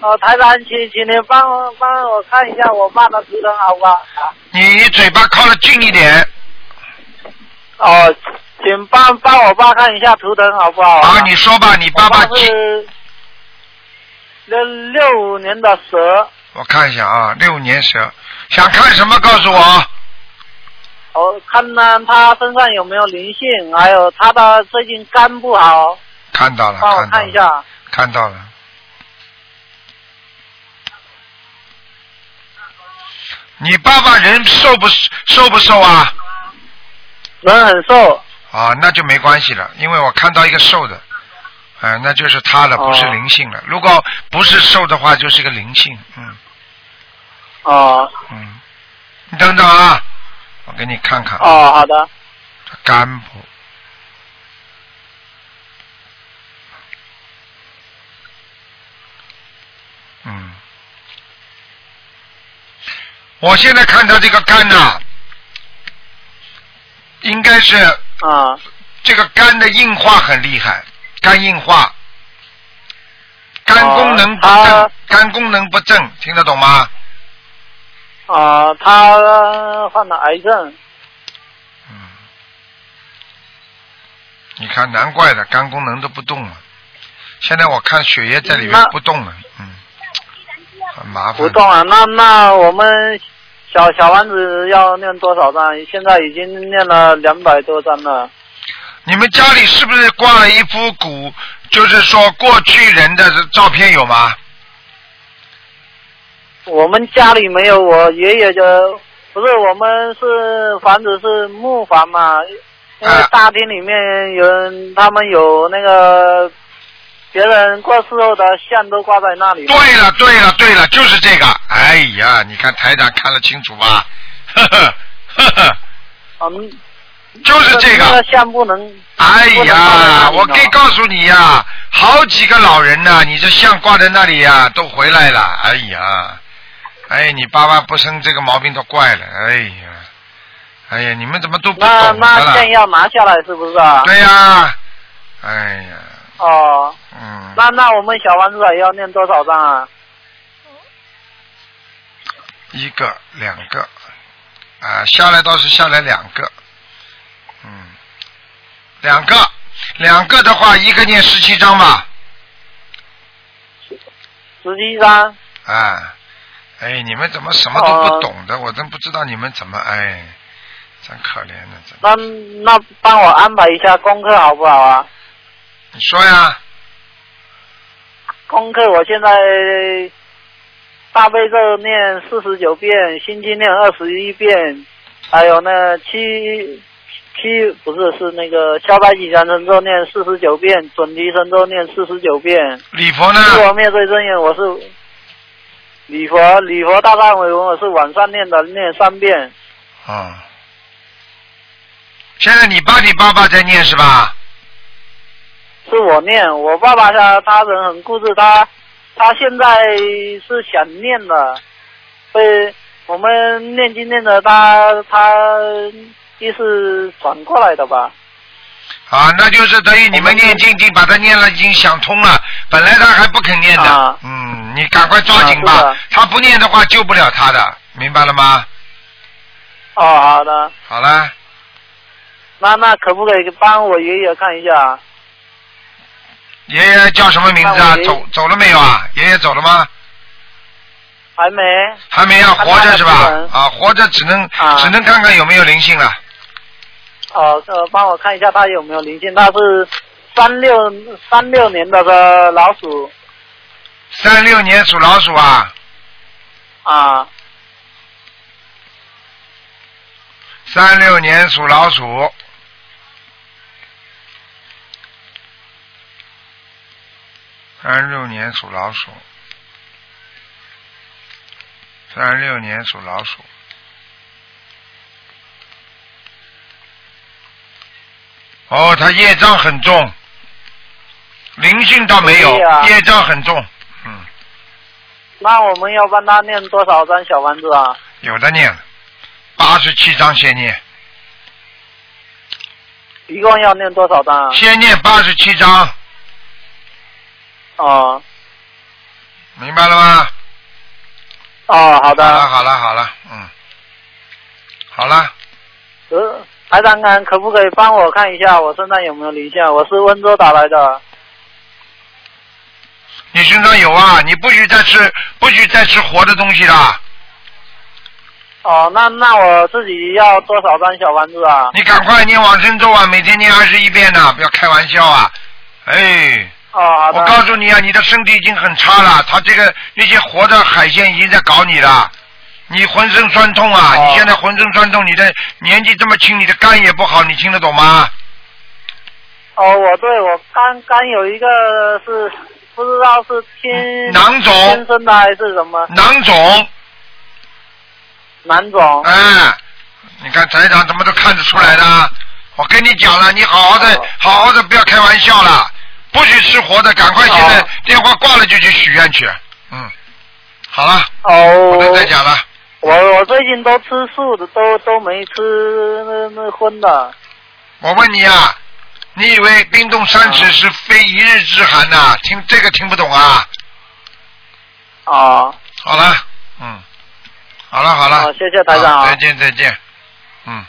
哦，台长，请请您帮我帮我看一下我爸的图腾好不好？你嘴巴靠得近一点。哦，请帮帮我爸看一下图腾好不好？啊，你说吧，你爸爸爸是六六五年的蛇，我看一下啊，六年蛇，想看什么告诉我。我看呢他身上有没有灵性，还有他的最近肝不好，看到了，帮我看，看一下。看到了。你爸爸人瘦不瘦不瘦啊？人很瘦。啊，那就没关系了，因为我看到一个瘦的，哎、那就是他了，不是哦灵性了。如果不是瘦的话，就是个灵性，嗯哦嗯。你等等啊，我给你看看。哦，好的。肝部。嗯，我现在看他这个肝呐、应该是啊，这个肝的硬化很厉害，肝硬化，肝功能不正，他肝功能不正，听得懂吗？啊，他患了癌症。嗯你看，难怪的，肝功能都不动了。现在我看血液在里面不动了，嗯，很麻烦。不动啊，那那我们小小丸子要念多少张？现在已经念了两百多张了。你们家里是不是挂了一幅古，就是说过去人的照片有吗？我们家里没有，我爷爷的不是，我们是房子是木房嘛，因为大厅里面有人，他们有那个别人过世后的像都挂在那里。对了，对了，对了，就是这个。哎呀，你看台长看得清楚吧？呵呵呵呵，嗯，就是这个。那个像不能。哎呀，我可以告诉你呀，好几个老人呐、你这像挂在那里呀，都回来了。哎呀，哎，你爸爸不生这个毛病都怪了。哎呀，哎呀，你们怎么都不懂那的了？那线要拿下来是不是啊？对呀、哎呀，哦，嗯，那那我们小王子还要念多少张啊？一个两个，啊，下来倒是下来两个，嗯，两个，两个的话，一个念十七章吧，十七张。啊，哎，你们怎么什么都不懂的？我真不知道你们怎么，哎，真可怜的，真。那那帮我安排一下功课好不好啊？你说呀，功课我现在大悲咒念四十九遍，心经念二十一遍，还有那七七不是是那个消灾吉祥神咒念四十九遍，准提神咒念四十九遍。礼佛呢？我面对真言我是礼佛礼佛大忏悔文我是晚上念的，念三遍。啊、现在你爸你爸爸在念是吧？是我念，我爸爸他他人很固执，他他现在是想念的，所以我们念经念的他他意思转过来的吧？啊，那就是等于你们念经已经把他念了，已经想通了。本来他还不肯念的，啊嗯，你赶快抓紧吧。啊他不念的话，救不了他的，明白了吗？哦，好的，好了，那那可不可以帮我爷爷看一下？爷爷叫什么名字啊走走了没有啊？爷爷走了吗？还没？还没啊，活着是吧？啊，活着只能、啊只能看看有没有灵性了。哦，呃，帮我看一下他有没有灵性？他是三六三六年的个老鼠三六年属老鼠啊，啊，三六年属老鼠。三六年属老鼠，三六年属老鼠。哦，他业障很重，灵性倒没有业障很重，嗯，那我们要帮他念多少张小丸子啊？有的念，八十七章先念，一共要念多少张啊？先念八十七章，哦。明白了吗？哦，好的。好了，好了，好了，嗯，好了，呃，台长看可不可以帮我看一下我身上有没有灵性啊？我是温州打来的。你身上有啊，你不许再吃，不许再吃活的东西了。哦，那那我自己要多少张小房子啊？你赶快念往生咒啊，每天念二十一遍呢、不要开玩笑啊！哎，哦，我告诉你啊，你的身体已经很差了，他这个那些活的海鲜已经在搞你了，你浑身酸痛啊！哦你现在浑身酸痛，你的年纪这么轻，你的肝也不好，你听得懂吗？哦，我对我肝肝有一个是不知道是天囊肿天生的还是什么囊肿，囊肿？哎，你看台长怎么都看得出来的。我跟你讲了，你好好的，哦好好的，不要开玩笑了，不许吃活的，赶快现在哦电话挂了就去许愿去。嗯，好了，哦，不能再讲了。我我最近都吃素的，都都没吃那那荤的。我问你啊，你以为冰冻三尺是非一日之寒呐、听这个听不懂啊？啊，好了，嗯，好了好了，好，谢谢台长啊再。见再见，嗯。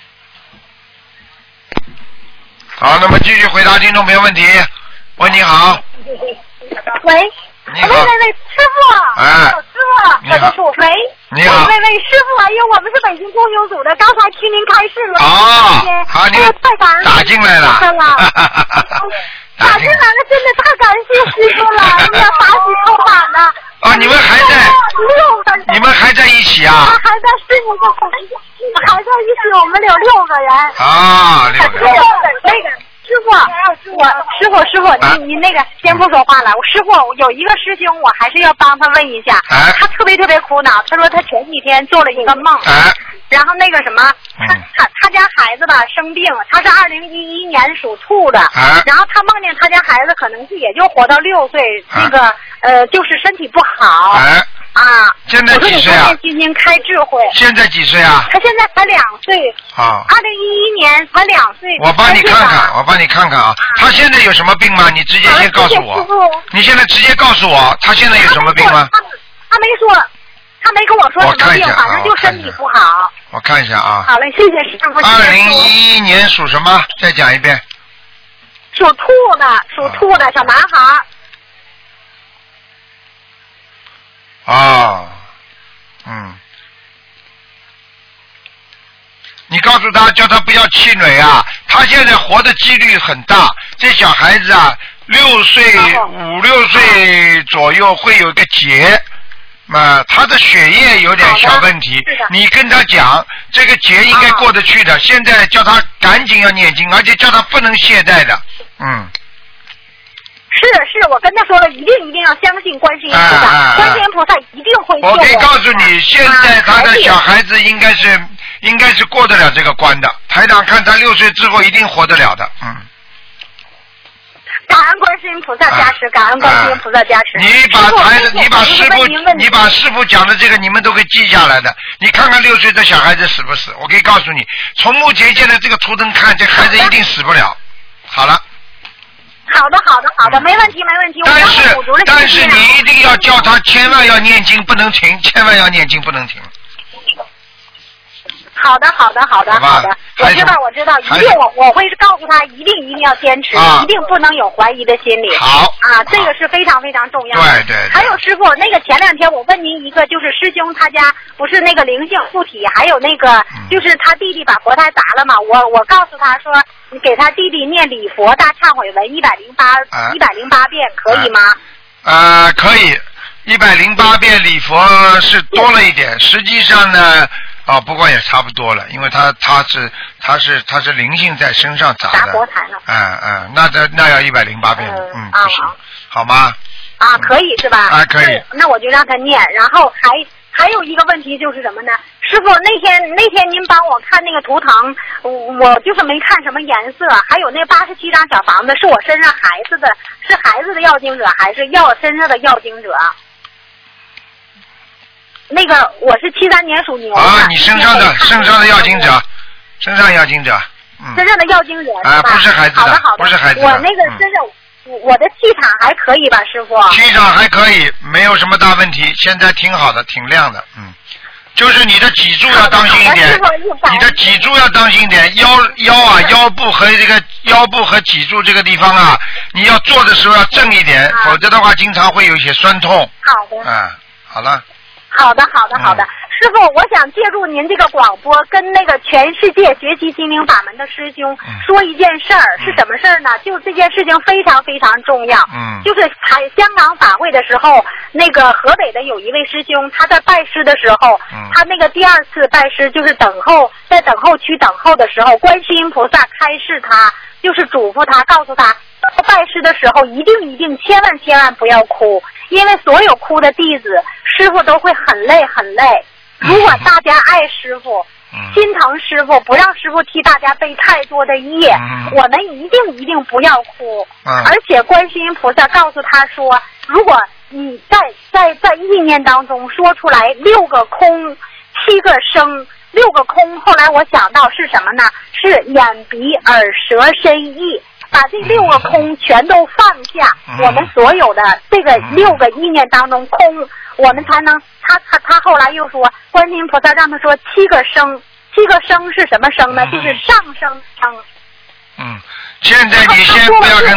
好，那么继续回答听众朋友问题。喂，你好，喂，你好喂喂喂，师傅，哎。师傅，喂，你好。喂喂喂，师傅，哎呦，我们是北京公修组的，刚才听您开示了，哦谢谢好你哎呦太感恩打进来了。*laughs* 打进来了，真的太感谢师傅了，*laughs* 哎呀，法喜充满了。啊你们还在你们呀？他还在师傅跟还在一起，我们有六个人。啊，六个人。那个师傅，我师傅师傅，你你那个先不说话了。我师傅有一个师兄，我还是要帮他问一下。他特别特别苦恼，他说他前几天做了一个梦。然后那个什么，他他他家孩子吧生病，他是二零一一年属兔的。然后他梦见他家孩子可能是也就活到六岁，那个呃就是身体不好。啊！现在几岁啊？今年开智慧。现在几岁啊？他现在才两岁。啊。二零一一年才两岁。我帮你看看，我帮你看看啊。他现在有什么病吗？你直接先告诉我。你现在直接告诉我，他现在有什么病吗？他他没说，他没跟我说什么病，反正就身体不好。我看一下啊。好嘞，谢谢师傅。二零一一年属什么？再讲一遍。属兔的，属兔的小男孩。啊，嗯，你告诉他，叫他不要气馁啊！他现在活的几率很大。这小孩子啊，六岁五六岁左右会有一个结，啊，他的血液有点小问题。你跟他讲，这个结应该过得去的。现在叫他赶紧要念经，而且叫他不能懈怠的，嗯。是是，我跟他说了，一定一定要相信观世音菩萨，观世音菩萨一定会救我。我可以告诉你，现在他的小孩子应该是应该是过得了这个关的。台长看他六岁之后一定活得了的，嗯。感恩观世音菩萨加持，感恩观世音菩萨加持。你把台，你把师傅，你把师傅讲的这个，你们都可以记下来的。你看看六岁的小孩子死不死？我可以告诉你，从目前现在这个图腾看，这孩子一定死不了。好了。好的，好的，好的，没问题，没问题。但是，但是你一定要叫他千万要念经，不能停，千万要念经，不能停。好的，好的，好的，好的，我知道，我知道，一定我我会告诉他，一定一定要坚持，一定不能有怀疑的心理。好啊，这个是非常非常重要的。对对。还有师傅，那个前两天我问您一个，就是师兄他家不是那个灵性附体，还有那个就是他弟弟把佛台砸了嘛？我我告诉他说，你给他弟弟念礼佛大忏悔文一百零八一百零八遍，可以吗？呃，可以，一百零八遍礼佛是多了一点，实际上呢。哦，不过也差不多了，因为他他是他是他是灵性在身上砸的，砸佛台了。嗯嗯，那这那要一百零八遍，嗯，不行，好吗？啊，可以是吧？啊，可以。那我就让他念，然后还还有一个问题就是什么呢？师傅，那天那天您帮我看那个图腾，我就是没看什么颜色，还有那八十七张小房子是我身上孩子的，是孩子的要经者还是要身上的要经者？那个我是七三年属牛的。啊，你身上的身上的要经者，身上要经者，嗯。身上的要经者啊，不是孩子的，不是孩子的。我那个身上，我的气场还可以吧，师傅？气场还可以，没有什么大问题，现在挺好的，挺亮的，嗯。就是你的脊柱要当心一点，你的脊柱要当心一点，腰腰啊腰部和这个腰部和脊柱这个地方啊，你要做的时候要正一点，否则的话经常会有一些酸痛。好的。嗯，好了。好的，好的，好的，师傅，我想借助您这个广播，跟那个全世界学习心灵法门的师兄说一件事儿，是什么事儿呢？就这件事情非常非常重要。嗯。就是台香港法会的时候，那个河北的有一位师兄，他在拜师的时候，他那个第二次拜师就是等候，在等候区等候的时候，观世音菩萨开示他，就是嘱咐他，告诉他，拜师的时候一定一定千万千万不要哭。因为所有哭的弟子，师傅都会很累很累。*laughs* 如果大家爱师傅，心疼师傅，不让师傅替大家背太多的业，我们一定一定不要哭。而且观世音菩萨告诉他说，如果你在在在意念当中说出来六个空，七个生，六个空。后来我想到是什么呢？是眼鼻耳舌身意。把这六个空全都放下，我们所有的这个六个意念当中空，我们才能。他他他后来又说，观音菩萨让他说七个生，七个生是什么生呢？就是上升生。嗯，现在你先不要跟，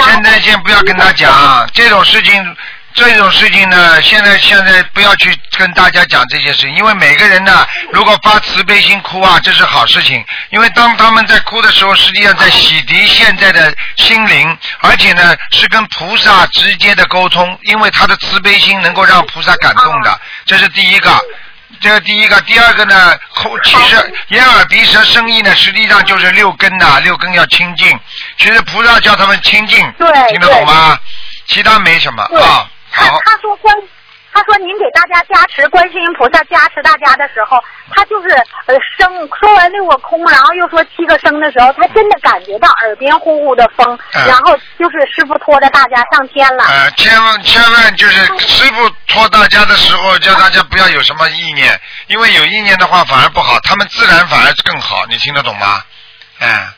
现在先不要跟他讲这种事情。这种事情呢，现在现在不要去跟大家讲这些事情，因为每个人呢，如果发慈悲心哭啊，这是好事情。因为当他们在哭的时候，实际上在洗涤现在的心灵，而且呢是跟菩萨直接的沟通，因为他的慈悲心能够让菩萨感动的，这是第一个。这个第一个，第二个呢，后其实眼耳鼻舌身意呢，实际上就是六根呐、六根要清净。其实菩萨叫他们清净，听得懂吗？其他没什么啊。他好，他说观，他说您给大家加持，观世音菩萨加持大家的时候，他就是呃声说完六个空，然后又说七个声的时候，他真的感觉到耳边呼呼的风，嗯然后就是师傅拖着大家上天了。呃，千万千万就是师傅拖大家的时候，叫大家不要有什么意念，因为有意念的话反而不好，他们自然反而更好，你听得懂吗？哎。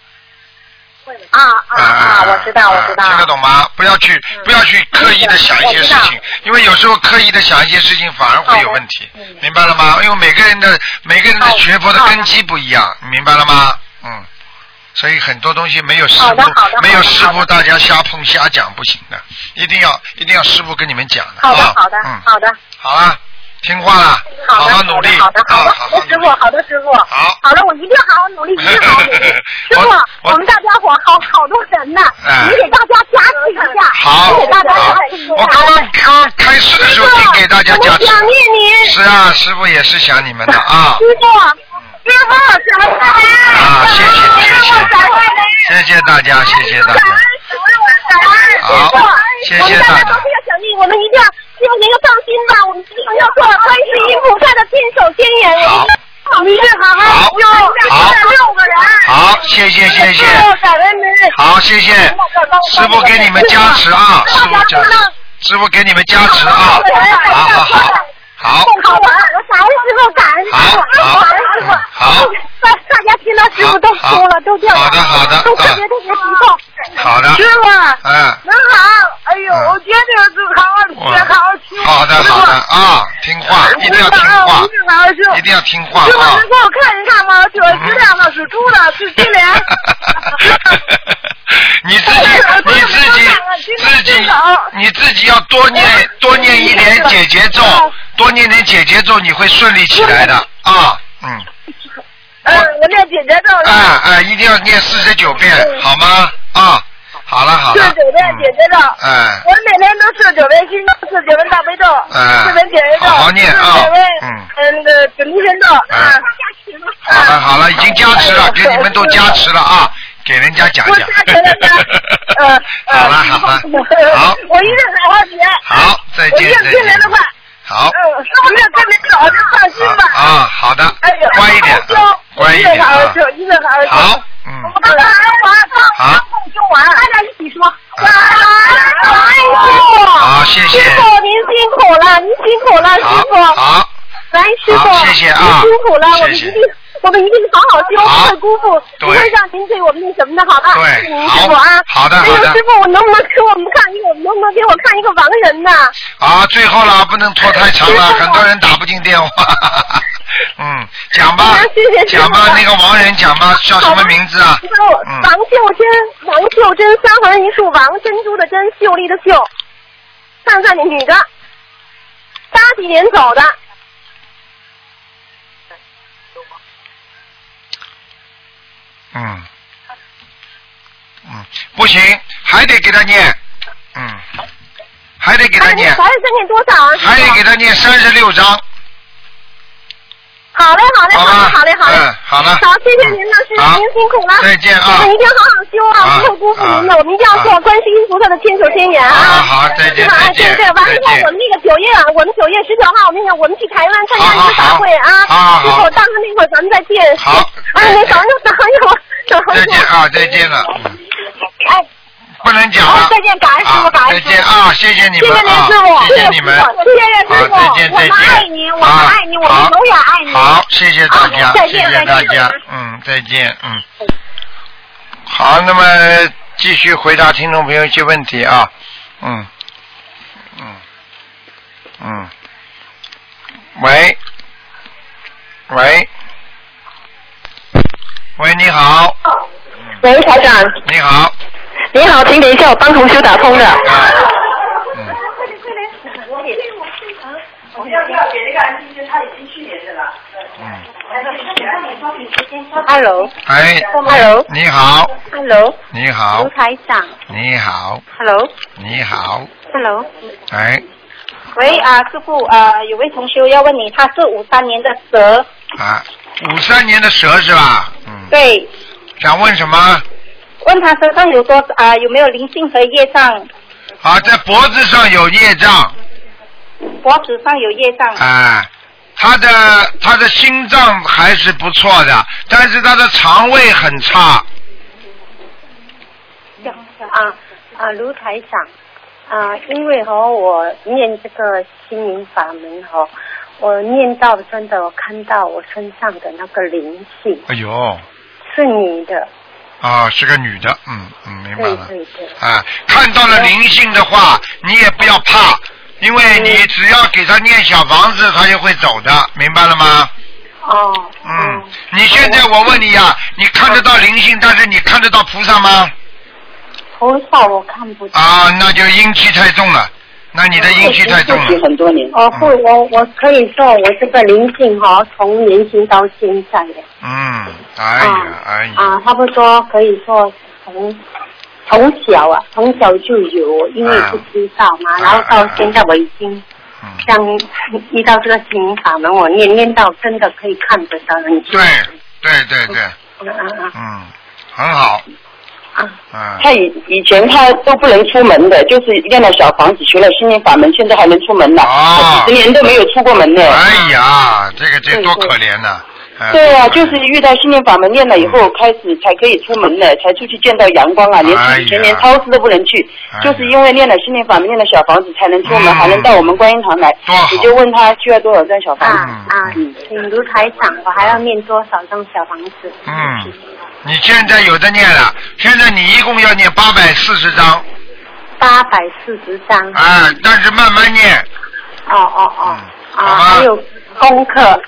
啊啊啊！我知道，我知道。听得懂吗？不要去不要去刻意的想一些事情，因为有时候刻意的想一些事情反而会有问题，嗯明白了吗？因为每个人的每个人的学佛的根基不一样，你明白了吗？嗯，所以很多东西没有师傅，没有师傅大家瞎碰瞎讲不行的，一定要一定要师傅跟你们讲的好的，啊。好的，嗯，好的，好了，听话了，好的，好努力，好的，好的，师傅，好的，师傅，好，好了，我一定好好努力，*laughs* 一定好好努力。师傅，我们大家伙好好多人呢，哎。你给大家加持一下，好。你给大家好加持一下。我刚刚刚刚开始的时候已经给大家加持。我想念您。是啊，师傅也是想你们的啊。师傅，师傅，感恩啊，谢谢谢谢，谢谢大家，谢谢大家。好，谢谢大家我们大家都。是要想念，我们一定要，师傅您就放心吧，我们一定要做观世音菩萨的天手天眼，好我们一定好好好修，好六个人。好，谢谢谢谢。感恩您。好，谢谢。师傅给你们加持啊，师傅加持，师傅给你们加持啊，好好好，好，好玩，我感恩师傅，感恩师傅，好。好大大家听到师傅都哭了，都掉好的好的都特别特别激动。好的。师傅，嗯，您好，哎呦，我坚定是好好学，好好听。好的好的啊，听话，一定要听话一，定要听话师傅，啊您。给我看一看吗？九十两的属猪的，*laughs* 是金莲。*laughs* 你自己，你自己，*laughs* 自己，你自己要多念多念一点解结咒，多念点姐姐咒，你会顺利起来的。啊，嗯，嗯，我念姐姐咒。啊啊，一定要念四十九遍，好吗？啊，好了好了，四九遍姐姐咒。哎。我每天都是九遍心经，四九遍大悲咒，哎。四遍姐姐咒，好好念啊。四九遍嗯。嗯的准提神咒。哎。啊，好了好了，已经加持了，给你们都加持了啊，给人家讲讲。我加持了呢。呃，好了好了，*laughs* 好，我一定好好学。好，再见再见好嗯，师傅没有跟您走，就放心吧。啊，好的哎呀，，乖一点乖一点啊，好好修，一定好好修。好，嗯。我们晚安，晚安，好梦中晚安，大家一起说晚安，晚安，师傅。好谢谢师傅您辛苦了，您辛苦了，师傅。好，来，师傅，谢谢啊您辛苦了，我们一定，我们一定好好修，不会辜负，不会让您对我们那什么的，好吧？对谢谢您好师傅啊。好的好的师傅，我能不能给我们看一个？能不能给我看一个亡人呢？啊，最后了，不能拖太长了，*laughs* 很多人打不进电话。*laughs* 嗯，讲吧谢谢，讲吧，那个王人讲吧，叫什么名字啊？嗯王秀珍，王秀珍，三横一竖，王珍珠的珍，秀丽的秀。看看你女的，八几年走的，嗯，嗯，不行，还得给他念，嗯，还得给他念，还是再念多少啊？还得给他念三十六章。好嘞，好嘞，好嘞，好嘞，好嘞。嗯好了好，谢谢您了，师好傅，您辛苦了。再见啊我们一定好好修啊，啊不会辜负您的。啊我们一定要做观世音菩萨的千手千眼啊。好再见再见对对，完了之后我们那个九月啊，我们九月十九号，我们那个我们去台湾参加一个大会啊。好好到时候那会儿咱们再见。好哎，你等一等一会儿，等一会儿。再见啊，再见了，哎。不能讲了。再见感恩师傅啊感恩师傅再见啊，谢谢你们谢谢您啊师傅，谢谢你们，谢谢师傅，好，再见我们再见。爱你，我们啊爱你，我们好永远爱你。好，谢谢大家谢谢见再见大家，嗯，再见，嗯。好，那么继续回答听众朋友一些问题啊，嗯，嗯，嗯，喂，喂，喂，你好，喂，台长。你好，你好，请等一下，我帮同修打通的。我们要不要给那个安静他已经去年的了。Hello，哎 Hello 你好，Hello，你好。卢，台长。你好，Hello。你好。Hello，哎，喂啊，师傅啊，有位同学要问你，他是五三年的蛇，啊，五三年的蛇是吧？嗯，对，想问什么？问他身上有多啊有没有灵性和业障，啊，在脖子上有业障，脖子上有业障，哎，他的他的心脏还是不错的，但是他的肠胃很差。啊啊，卢台长啊，因为哈、我念这个心灵法门哈、我念到真的，我看到我身上的那个灵性哎呦，是你的，啊，是个女的，嗯嗯，明白了。对对，啊，看到了灵性的话，你也不要怕，因为你只要给他念小房子，他就会走的，明白了吗？哦，嗯，你现在我问你呀、你看得到灵性，但是你看得到菩萨吗？菩萨我看不到。啊，那就阴气太重了，那你的阴气太重了。很多年。哦，不，我我可以说我这个灵性哈、从年轻到现在的嗯，哎呀，哎呀，啊，差不多可以说从从小啊，从小就有，因为不知道嘛，然后到现在我已经像遇到这个心灵法门，我念念到真的可以看得到很清楚。对对对对，嗯嗯嗯嗯，很好。嗯，他以以前他都不能出门的，就是练了小房子，学了心灵法门，现在还能出门了。他几十年都没有出过门呢。哎呀，这个这多可怜呐！哎对啊，就是遇到心灵法门念了以后，开始才可以出门的，才出去见到阳光啊，连哎以前连超市都不能去，就是因为念了心灵法门，念了小房子才能出门，还能到我们观音堂来。你就问他需要多少张小房子？啊，请卢台长，我还要念多少张小房子？嗯，你现在有的念了，现在你一共要念八百四十章，八百四十张。啊，但是慢慢念，哦哦哦，啊，还有功课，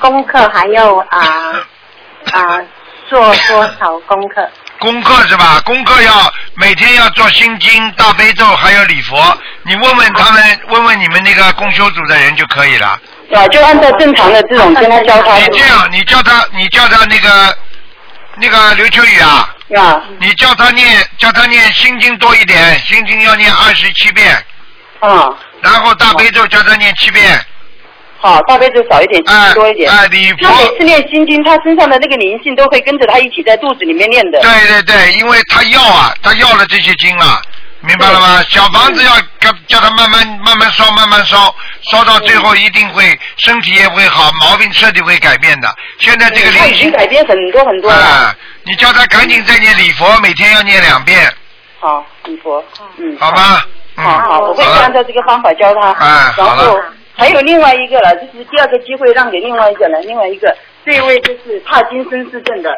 功课还要啊 *laughs* 啊做多少功课？功课是吧？功课要每天要做心经、大悲咒，还有礼佛。你问问他们，问问你们那个公修组的人就可以了。对啊，就按照正常的这种跟他教他。你这样，你叫他，你叫他那个那个刘秋雨啊，啊，你叫他念，叫他念心经多一点，心经要念二十七遍。啊。然后大悲咒叫他念七遍。好，大悲咒少一点，心经多一点。哎，礼佛他每次念心经，他身上的那个灵性都会跟着他一起在肚子里面念的。对对对，因为他要啊，他要了这些经啊，明白了吗？小房子要叫叫他慢慢慢慢烧，慢慢烧，烧到最后一定会身体也会好，毛病彻底会改变的。现在这个他已经灵性改变很多很多了。啊，你叫他赶紧再念礼佛，每天要念两遍，好，礼佛，嗯，好吧？嗯，好好，我会按照这个方法教他。哎然后还有另外一个了，就是第二个机会让给另外一个人，另外一个。这一位就是帕金森氏症的，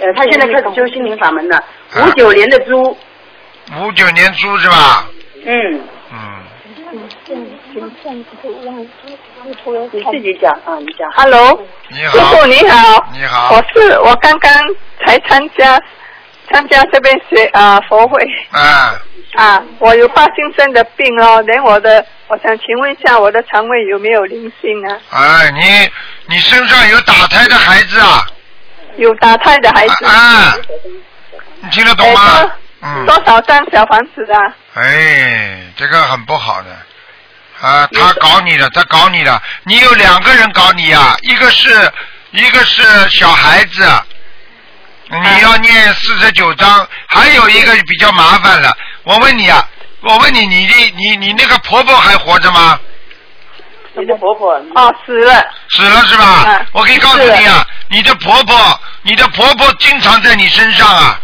呃，他现在开始修心灵法门了，啊。五九年的猪，五九年猪是吧？嗯，嗯，你自己讲啊，你讲。Hello，你好师傅你好，你好我是我刚刚才参加参加这边学啊、佛会啊，啊，我有帕金森的病哦，连我的我想请问一下我的肠胃有没有灵性啊？哎，你你身上有打胎的孩子啊？有打胎的孩子啊，你听得懂吗？嗯，多少张小房子的？哎，这个很不好的。啊，他搞你的，他搞你的，你有两个人搞你啊，一个是一个是小孩子，你要念四十九章，还有一个比较麻烦了。我问你啊，我问你，你的你你那个婆婆还活着吗？你的婆婆哦，死了。死了是吧？我可以告诉你啊，你的婆婆，你的婆婆经常在你身上啊。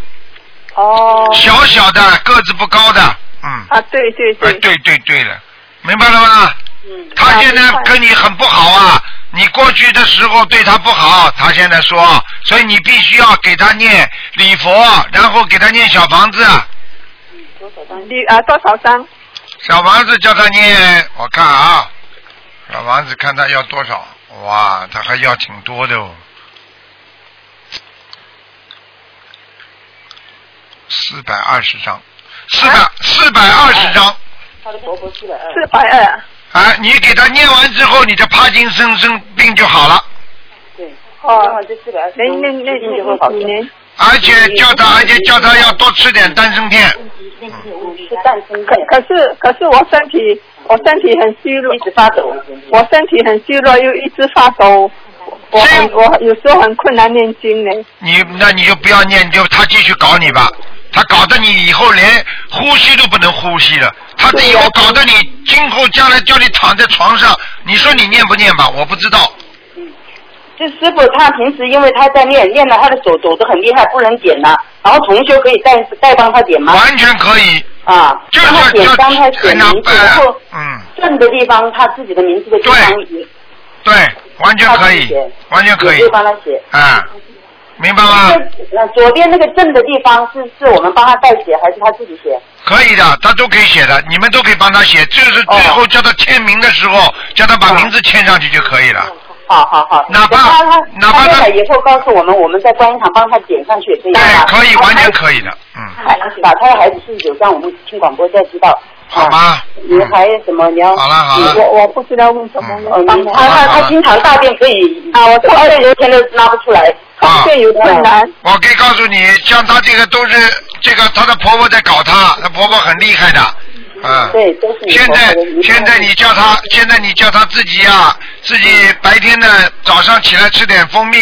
哦。小小的，个子不高的，嗯。啊，对对对。哎，对对对了，明白了吗？嗯。他现在跟你很不好啊，你过去的时候对他不好，他现在说，所以你必须要给他念礼佛，然后给他念小房子，多少张你啊多少张？小房子叫他念，我看啊，小房子看他要多少，哇，他还要挺多的哦。四百二十张，四百四百二十张。他的婆婆四百二。四百二。啊，你给他念完之后，你的帕金森生病就好了，对。哦，就四百二那那那就会好几年？而且叫他，而且叫他要多吃点丹参片。可可是可是我身体我身体很虚弱，一直发抖。我身体很虚弱，又一直发抖。我很我有时候很困难念经呢。你那你就不要念，你就他继续搞你吧。他搞得你以后连呼吸都不能呼吸了，他以后搞得你今后将来叫你躺在床上，你说你念不念吧？我不知道。这师傅他平时因为他在练，练了他的手抖得很厉害，不能点了。然后同学可以代代帮他点吗？完全可以。啊，就是点帮他写名字，然后嗯，正的地方他自己的名字的地方也对，完全可以，完全可以也可以帮他写。啊，明白吗？那左边那个正的地方是是我们帮他代写，还是他自己写？可以的，他都可以写的，你们都可以帮他写，就是最后叫他签名的时候，叫他把名字签上去就可以了。好好好，哪怕他他哪怕他他以后告诉我们，我们在观音堂帮他点上去也可以对？可以，完全可以的，嗯。孩打胎的孩子四十九章，我们听广播再知道。好吗？你还有什么？你要好了好了我我不知道问什么哦，了。你他他他经常大便可以啊，我二十天都拉不出来，大便有困难。我可以告诉你，像她这个都是这个她的婆婆在搞她，她婆婆很厉害的，嗯。对，都是你现在现在你叫她，现在你叫她自己呀、自己白天呢早上起来吃点蜂蜜，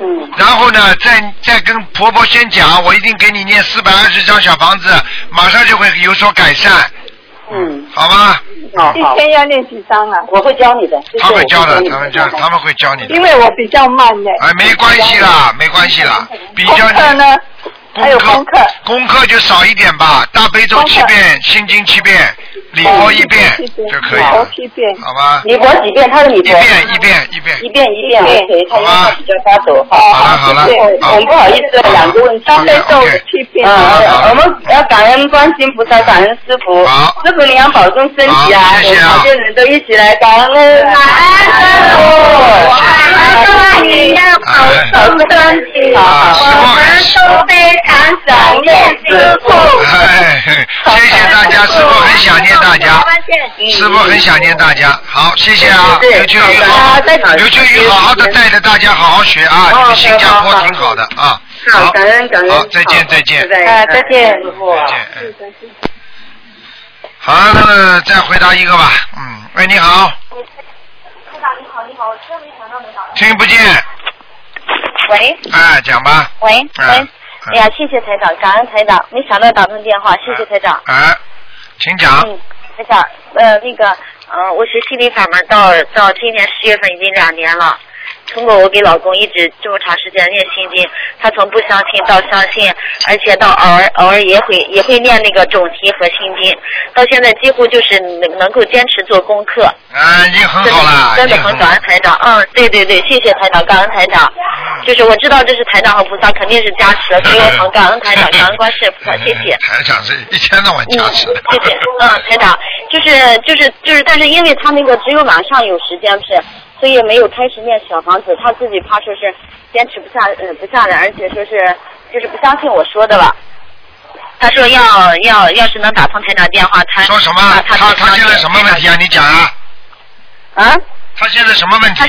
嗯，然后呢再再跟婆婆先讲，我一定给你念四百二十张小房子，马上就会有所改善，嗯，好吗？一天要练几张啊？我会教你的。他会教的，他们教，他们会教你的。因为我比较慢的。哎，没关系啦，没关系啦，比较功课呢？还有功课。功课就少一点吧，大悲咒七遍，心经七遍，礼佛一遍就可以了，七遍。好吧？礼佛几遍？他的你婆一遍一遍一遍。一遍一遍，OK，他因为他比较发抖。好好了好了对，我们不好意思，两个问题。大悲咒七遍。啊，我们要感恩观世音菩萨，感恩师傅。好，师傅你要保重身体啊！好谢谢啊我们这些人都一起来感恩。感恩师傅，感恩你要保重身体。啊我们都非常想念师傅。哎，谢谢大家，师傅很想念大家，师傅很想念大家。好，谢谢啊，刘秋雨好好的，刘秋雨好好的带着大家好好学啊，你们新加坡挺好的啊。好，感恩感恩。好，再见再见。哎，再见，师傅。再见。嗯好，那么再回答一个吧。嗯，喂，你好，台长你好，你好，我真没想到能打。听不见，喂哎，讲吧。喂嗯喂，哎呀，谢谢台长，感恩台长，没想到打通电话，谢谢台长。哎，请讲。嗯，台长，呃，那个，呃，我学心理法门到到今年十月份已经两年了。通过我给老公一直这么长时间念心经，他从不相信到相信，而且到偶尔偶尔也会也会念那个总题和心经，到现在几乎就是能能够坚持做功课。啊，已经很好了，真的很感恩台长，嗯，对对对，谢谢台长，感恩台长。就是我知道这是台长和菩萨肯定是加持，所以我很感恩台长，感恩观世音菩萨，谢谢。台长是一天到晚加持的。谢谢，嗯，台长，就是就是就是，但是因为他那个只有晚上有时间不是，所以没有开始念小房子，他自己怕说是坚持不下，呃，不下来，而且说是就是不相信我说的了。他说要要要是能打通台长电话，他说什么？他他他现在什么问题啊？你讲啊。啊？他现在什么问题？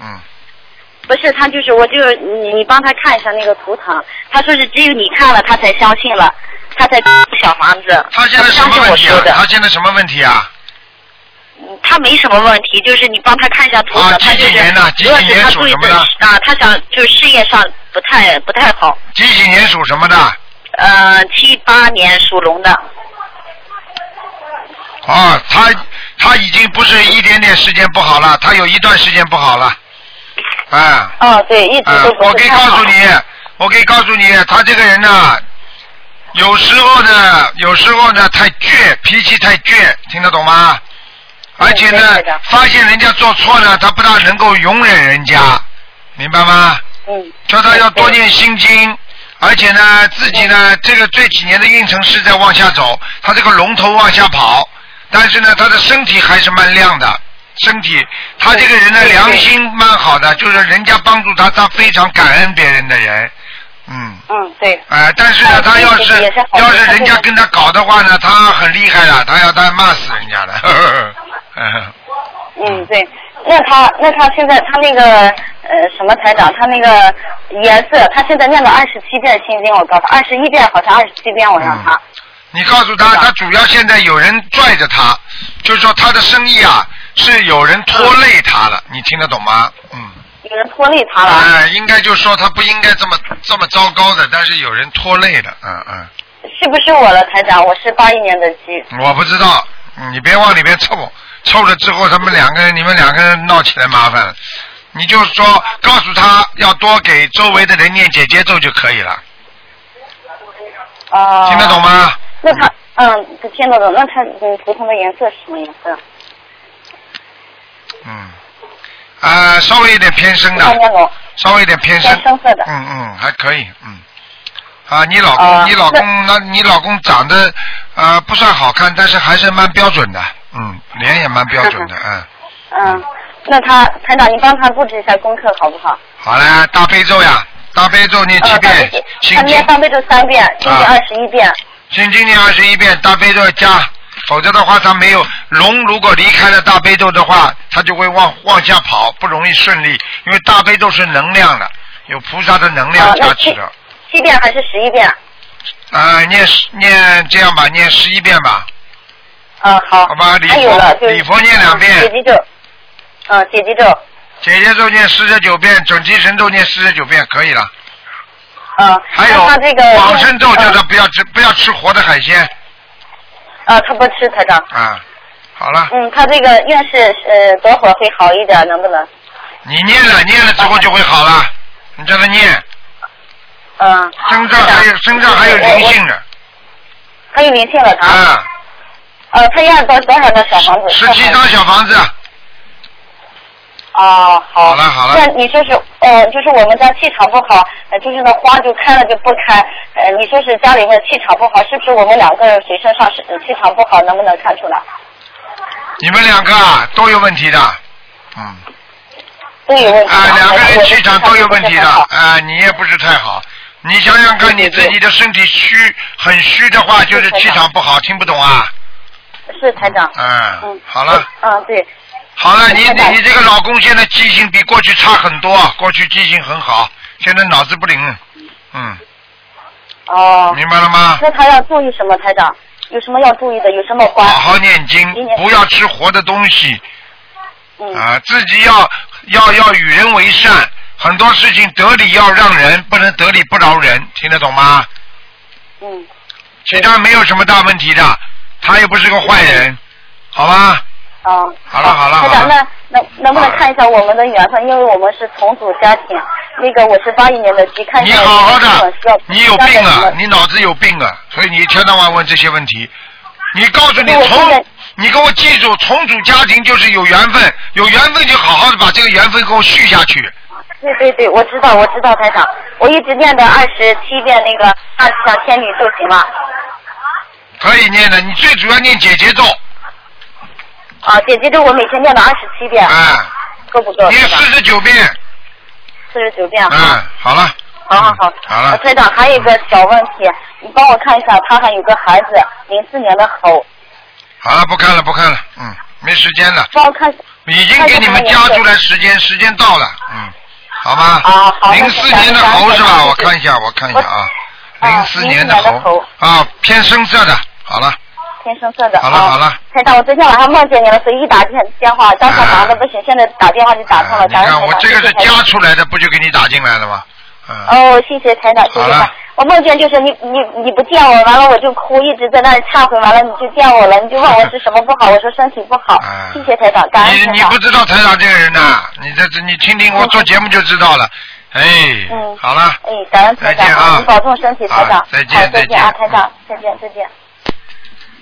嗯。不是，他就是，我就你你帮他看一下那个图腾，他说是只有你看了他才相信了，他才 *laughs* 小房子。他现在什么问题啊？他现在什么问题啊？他没什么问题，就是你帮他看一下图腾，啊他就是几几年的主要几几年是他注意属什么的啊，他想就是事业上不太不太好。几几年属什么的？呃，七八年属龙的，啊，他他已经不是一点点时间不好了，他有一段时间不好了。啊。哦，对，一直不我可以。告诉你，我可以告诉你，他这个人呢，有时候呢，有时候呢太倔，脾气太倔，听得懂吗？而且呢，发现人家做错了，他不大能够容忍人家，明白吗？嗯。叫他要多念心经，而且呢，自己呢，这个这几年的运程是在往下走，他这个龙头往下跑，但是呢，他的身体还是蛮亮的，身体，他这个人呢，良心蛮好的，就是人家帮助他，他非常感恩别人的人，嗯。嗯，对。呃，但是呢，他要是是要是人家跟他搞的话呢，他很厉害的，他要他骂死人家的。*laughs* 嗯嗯，对。那他那他现在他那个呃什么台长，他那个颜色，他现在念了二十七遍心经，我告诉他二十一遍，好像二十七遍我让他。你告诉他，他主要现在有人拽着他，就是说他的生意啊是有人拖累他了，你听得懂吗？嗯。有人拖累他了。哎，应该就说他不应该这么这么糟糕的，但是有人拖累了，嗯嗯。是不是我了，台长？我是八一年的鸡。我不知道，嗯你别往里面凑，凑了之后他们两个人，你们两个人闹起来麻烦了。你就说告诉他要多给周围的人念姐姐咒就可以了，哦。听得懂吗？那他，嗯，听得懂。那他嗯，图腾的颜色是什么颜色？嗯，啊，稍微有点偏深的，稍微有点偏深，偏深色的嗯嗯，还可以，嗯。啊，你老公，啊你老公，那你老公长得呃不算好看，但是还是蛮标准的，嗯，脸也蛮标准的，*laughs* 嗯。嗯，那他台长，你帮他布置一下功课好不好？好嘞，大悲咒呀，大悲咒念七遍，他心经念大悲咒三遍，心经啊二十一遍。心经念二十一遍，大悲咒要加，否则的话他没有龙，如果离开了大悲咒的话，他就会往往下跑，不容易顺利，因为大悲咒是能量的，有菩萨的能量加持的。七遍还是十一遍？啊、念十念这样吧，念十一遍吧，啊，好。好吧，礼佛礼佛念两遍，解结咒，嗯，解结咒，姐姐咒念四十九遍，准提神咒念四十九遍，可以了。嗯。还有这个往生咒，叫他嗯不要吃不要吃活的海鲜啊，他不吃台长。啊。好了，嗯，他这个运势呃多会儿会好一点，能不能？你念了念了之后就会好了，你叫他念，嗯。身上还有身上还有灵性的还有灵性了他。啊，呃，他要多多少个小房子？十七张小房子，啊，好。好了好了那你说是呃，就是我们家气场不好，呃，就是那花就开了就不开，呃，你说是家里面气场不好，是不是我们两个人谁身上气场不好，能不能看出来？你们两个啊都有问题的，嗯。都有问题。啊，两个人气场都有问题的，啊，你也不是太好。你想想看，你自己的身体虚，很虚的话，就是气场不好，听不懂啊？是台长。嗯，好了，嗯，对。好了，你你你这个老公现在记性比过去差很多，过去记性很好，现在脑子不灵，嗯，哦。明白了吗？那他要注意什么，台长？有什么要注意的？有什么花？好好念经，不要吃活的东西。嗯。啊，自己要要要与人为善，很多事情得理要让人，不能得理不饶人，听得懂吗？嗯。其他没有什么大问题的，他又不是个坏人，好吧？哦。好了好了好台长，了，那能能不能看一下我们的缘分？因为我们是重组家庭，那个我是八一年的鸡，看一下你好好的你有病啊你脑子有病啊，所以你一天到晚问这些问题。你告诉你重，你给我记住，重组家庭就是有缘分，有缘分就好好的把这个缘分给我续下去。对对对，我知道我知道台长，我一直念的二十七遍那个二十小天女就行了。可以念的，你最主要念姐姐咒，啊，姐姐咒我每天念了二十七遍。啊。够不够？念四十九遍。四十九遍。嗯，好了，好好好。好了呃台长还有一个小问题，你帮我看一下，他还有个孩子，零四年的猴，好了，不看了不看了，嗯，没时间了，帮我看。已经给你们加出来时间，时间到了，嗯，好吗？啊好零四年的猴是吧？我看一下，我看一下啊，零四年的04年的猴啊，偏深色的，好了，天生色的。好了好了。台长，我昨天晚上梦见你了，所以一打电电话，当时忙的不行，现在打电话就打通了。你看感恩台长我这个是加出来的，不就给你打进来了吗？哦，谢谢台长，谢谢。我梦见就是你你你不见我，完了我就哭，一直在那里忏悔，完了你就见我了，你就问我是什么不好，我说身体不好。谢谢台长，感恩你你不。知道台长这个人呐，你这这你听听我做节目就知道了。哎，嗯好了，哎，感恩台长，啊你保重身体，台长。啊再见，再见啊，再见台长，再见，再见。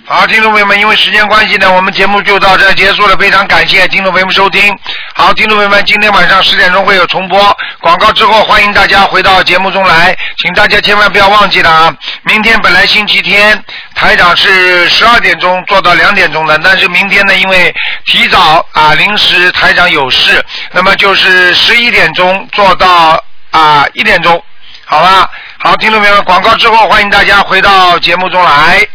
好，听众朋友们，因为时间关系呢，我们节目就到这结束了。非常感谢听众朋友们收听。好，听众朋友们，今天晚上十点钟会有重播，广告之后欢迎大家回到节目中来，请大家千万不要忘记了啊！明天本来星期天，台长是十二点钟做到两点钟的，但是明天呢，因为提早啊，临时台长有事，那么就是十一点钟做到啊一点钟，好吧？好，听众朋友们，广告之后欢迎大家回到节目中来。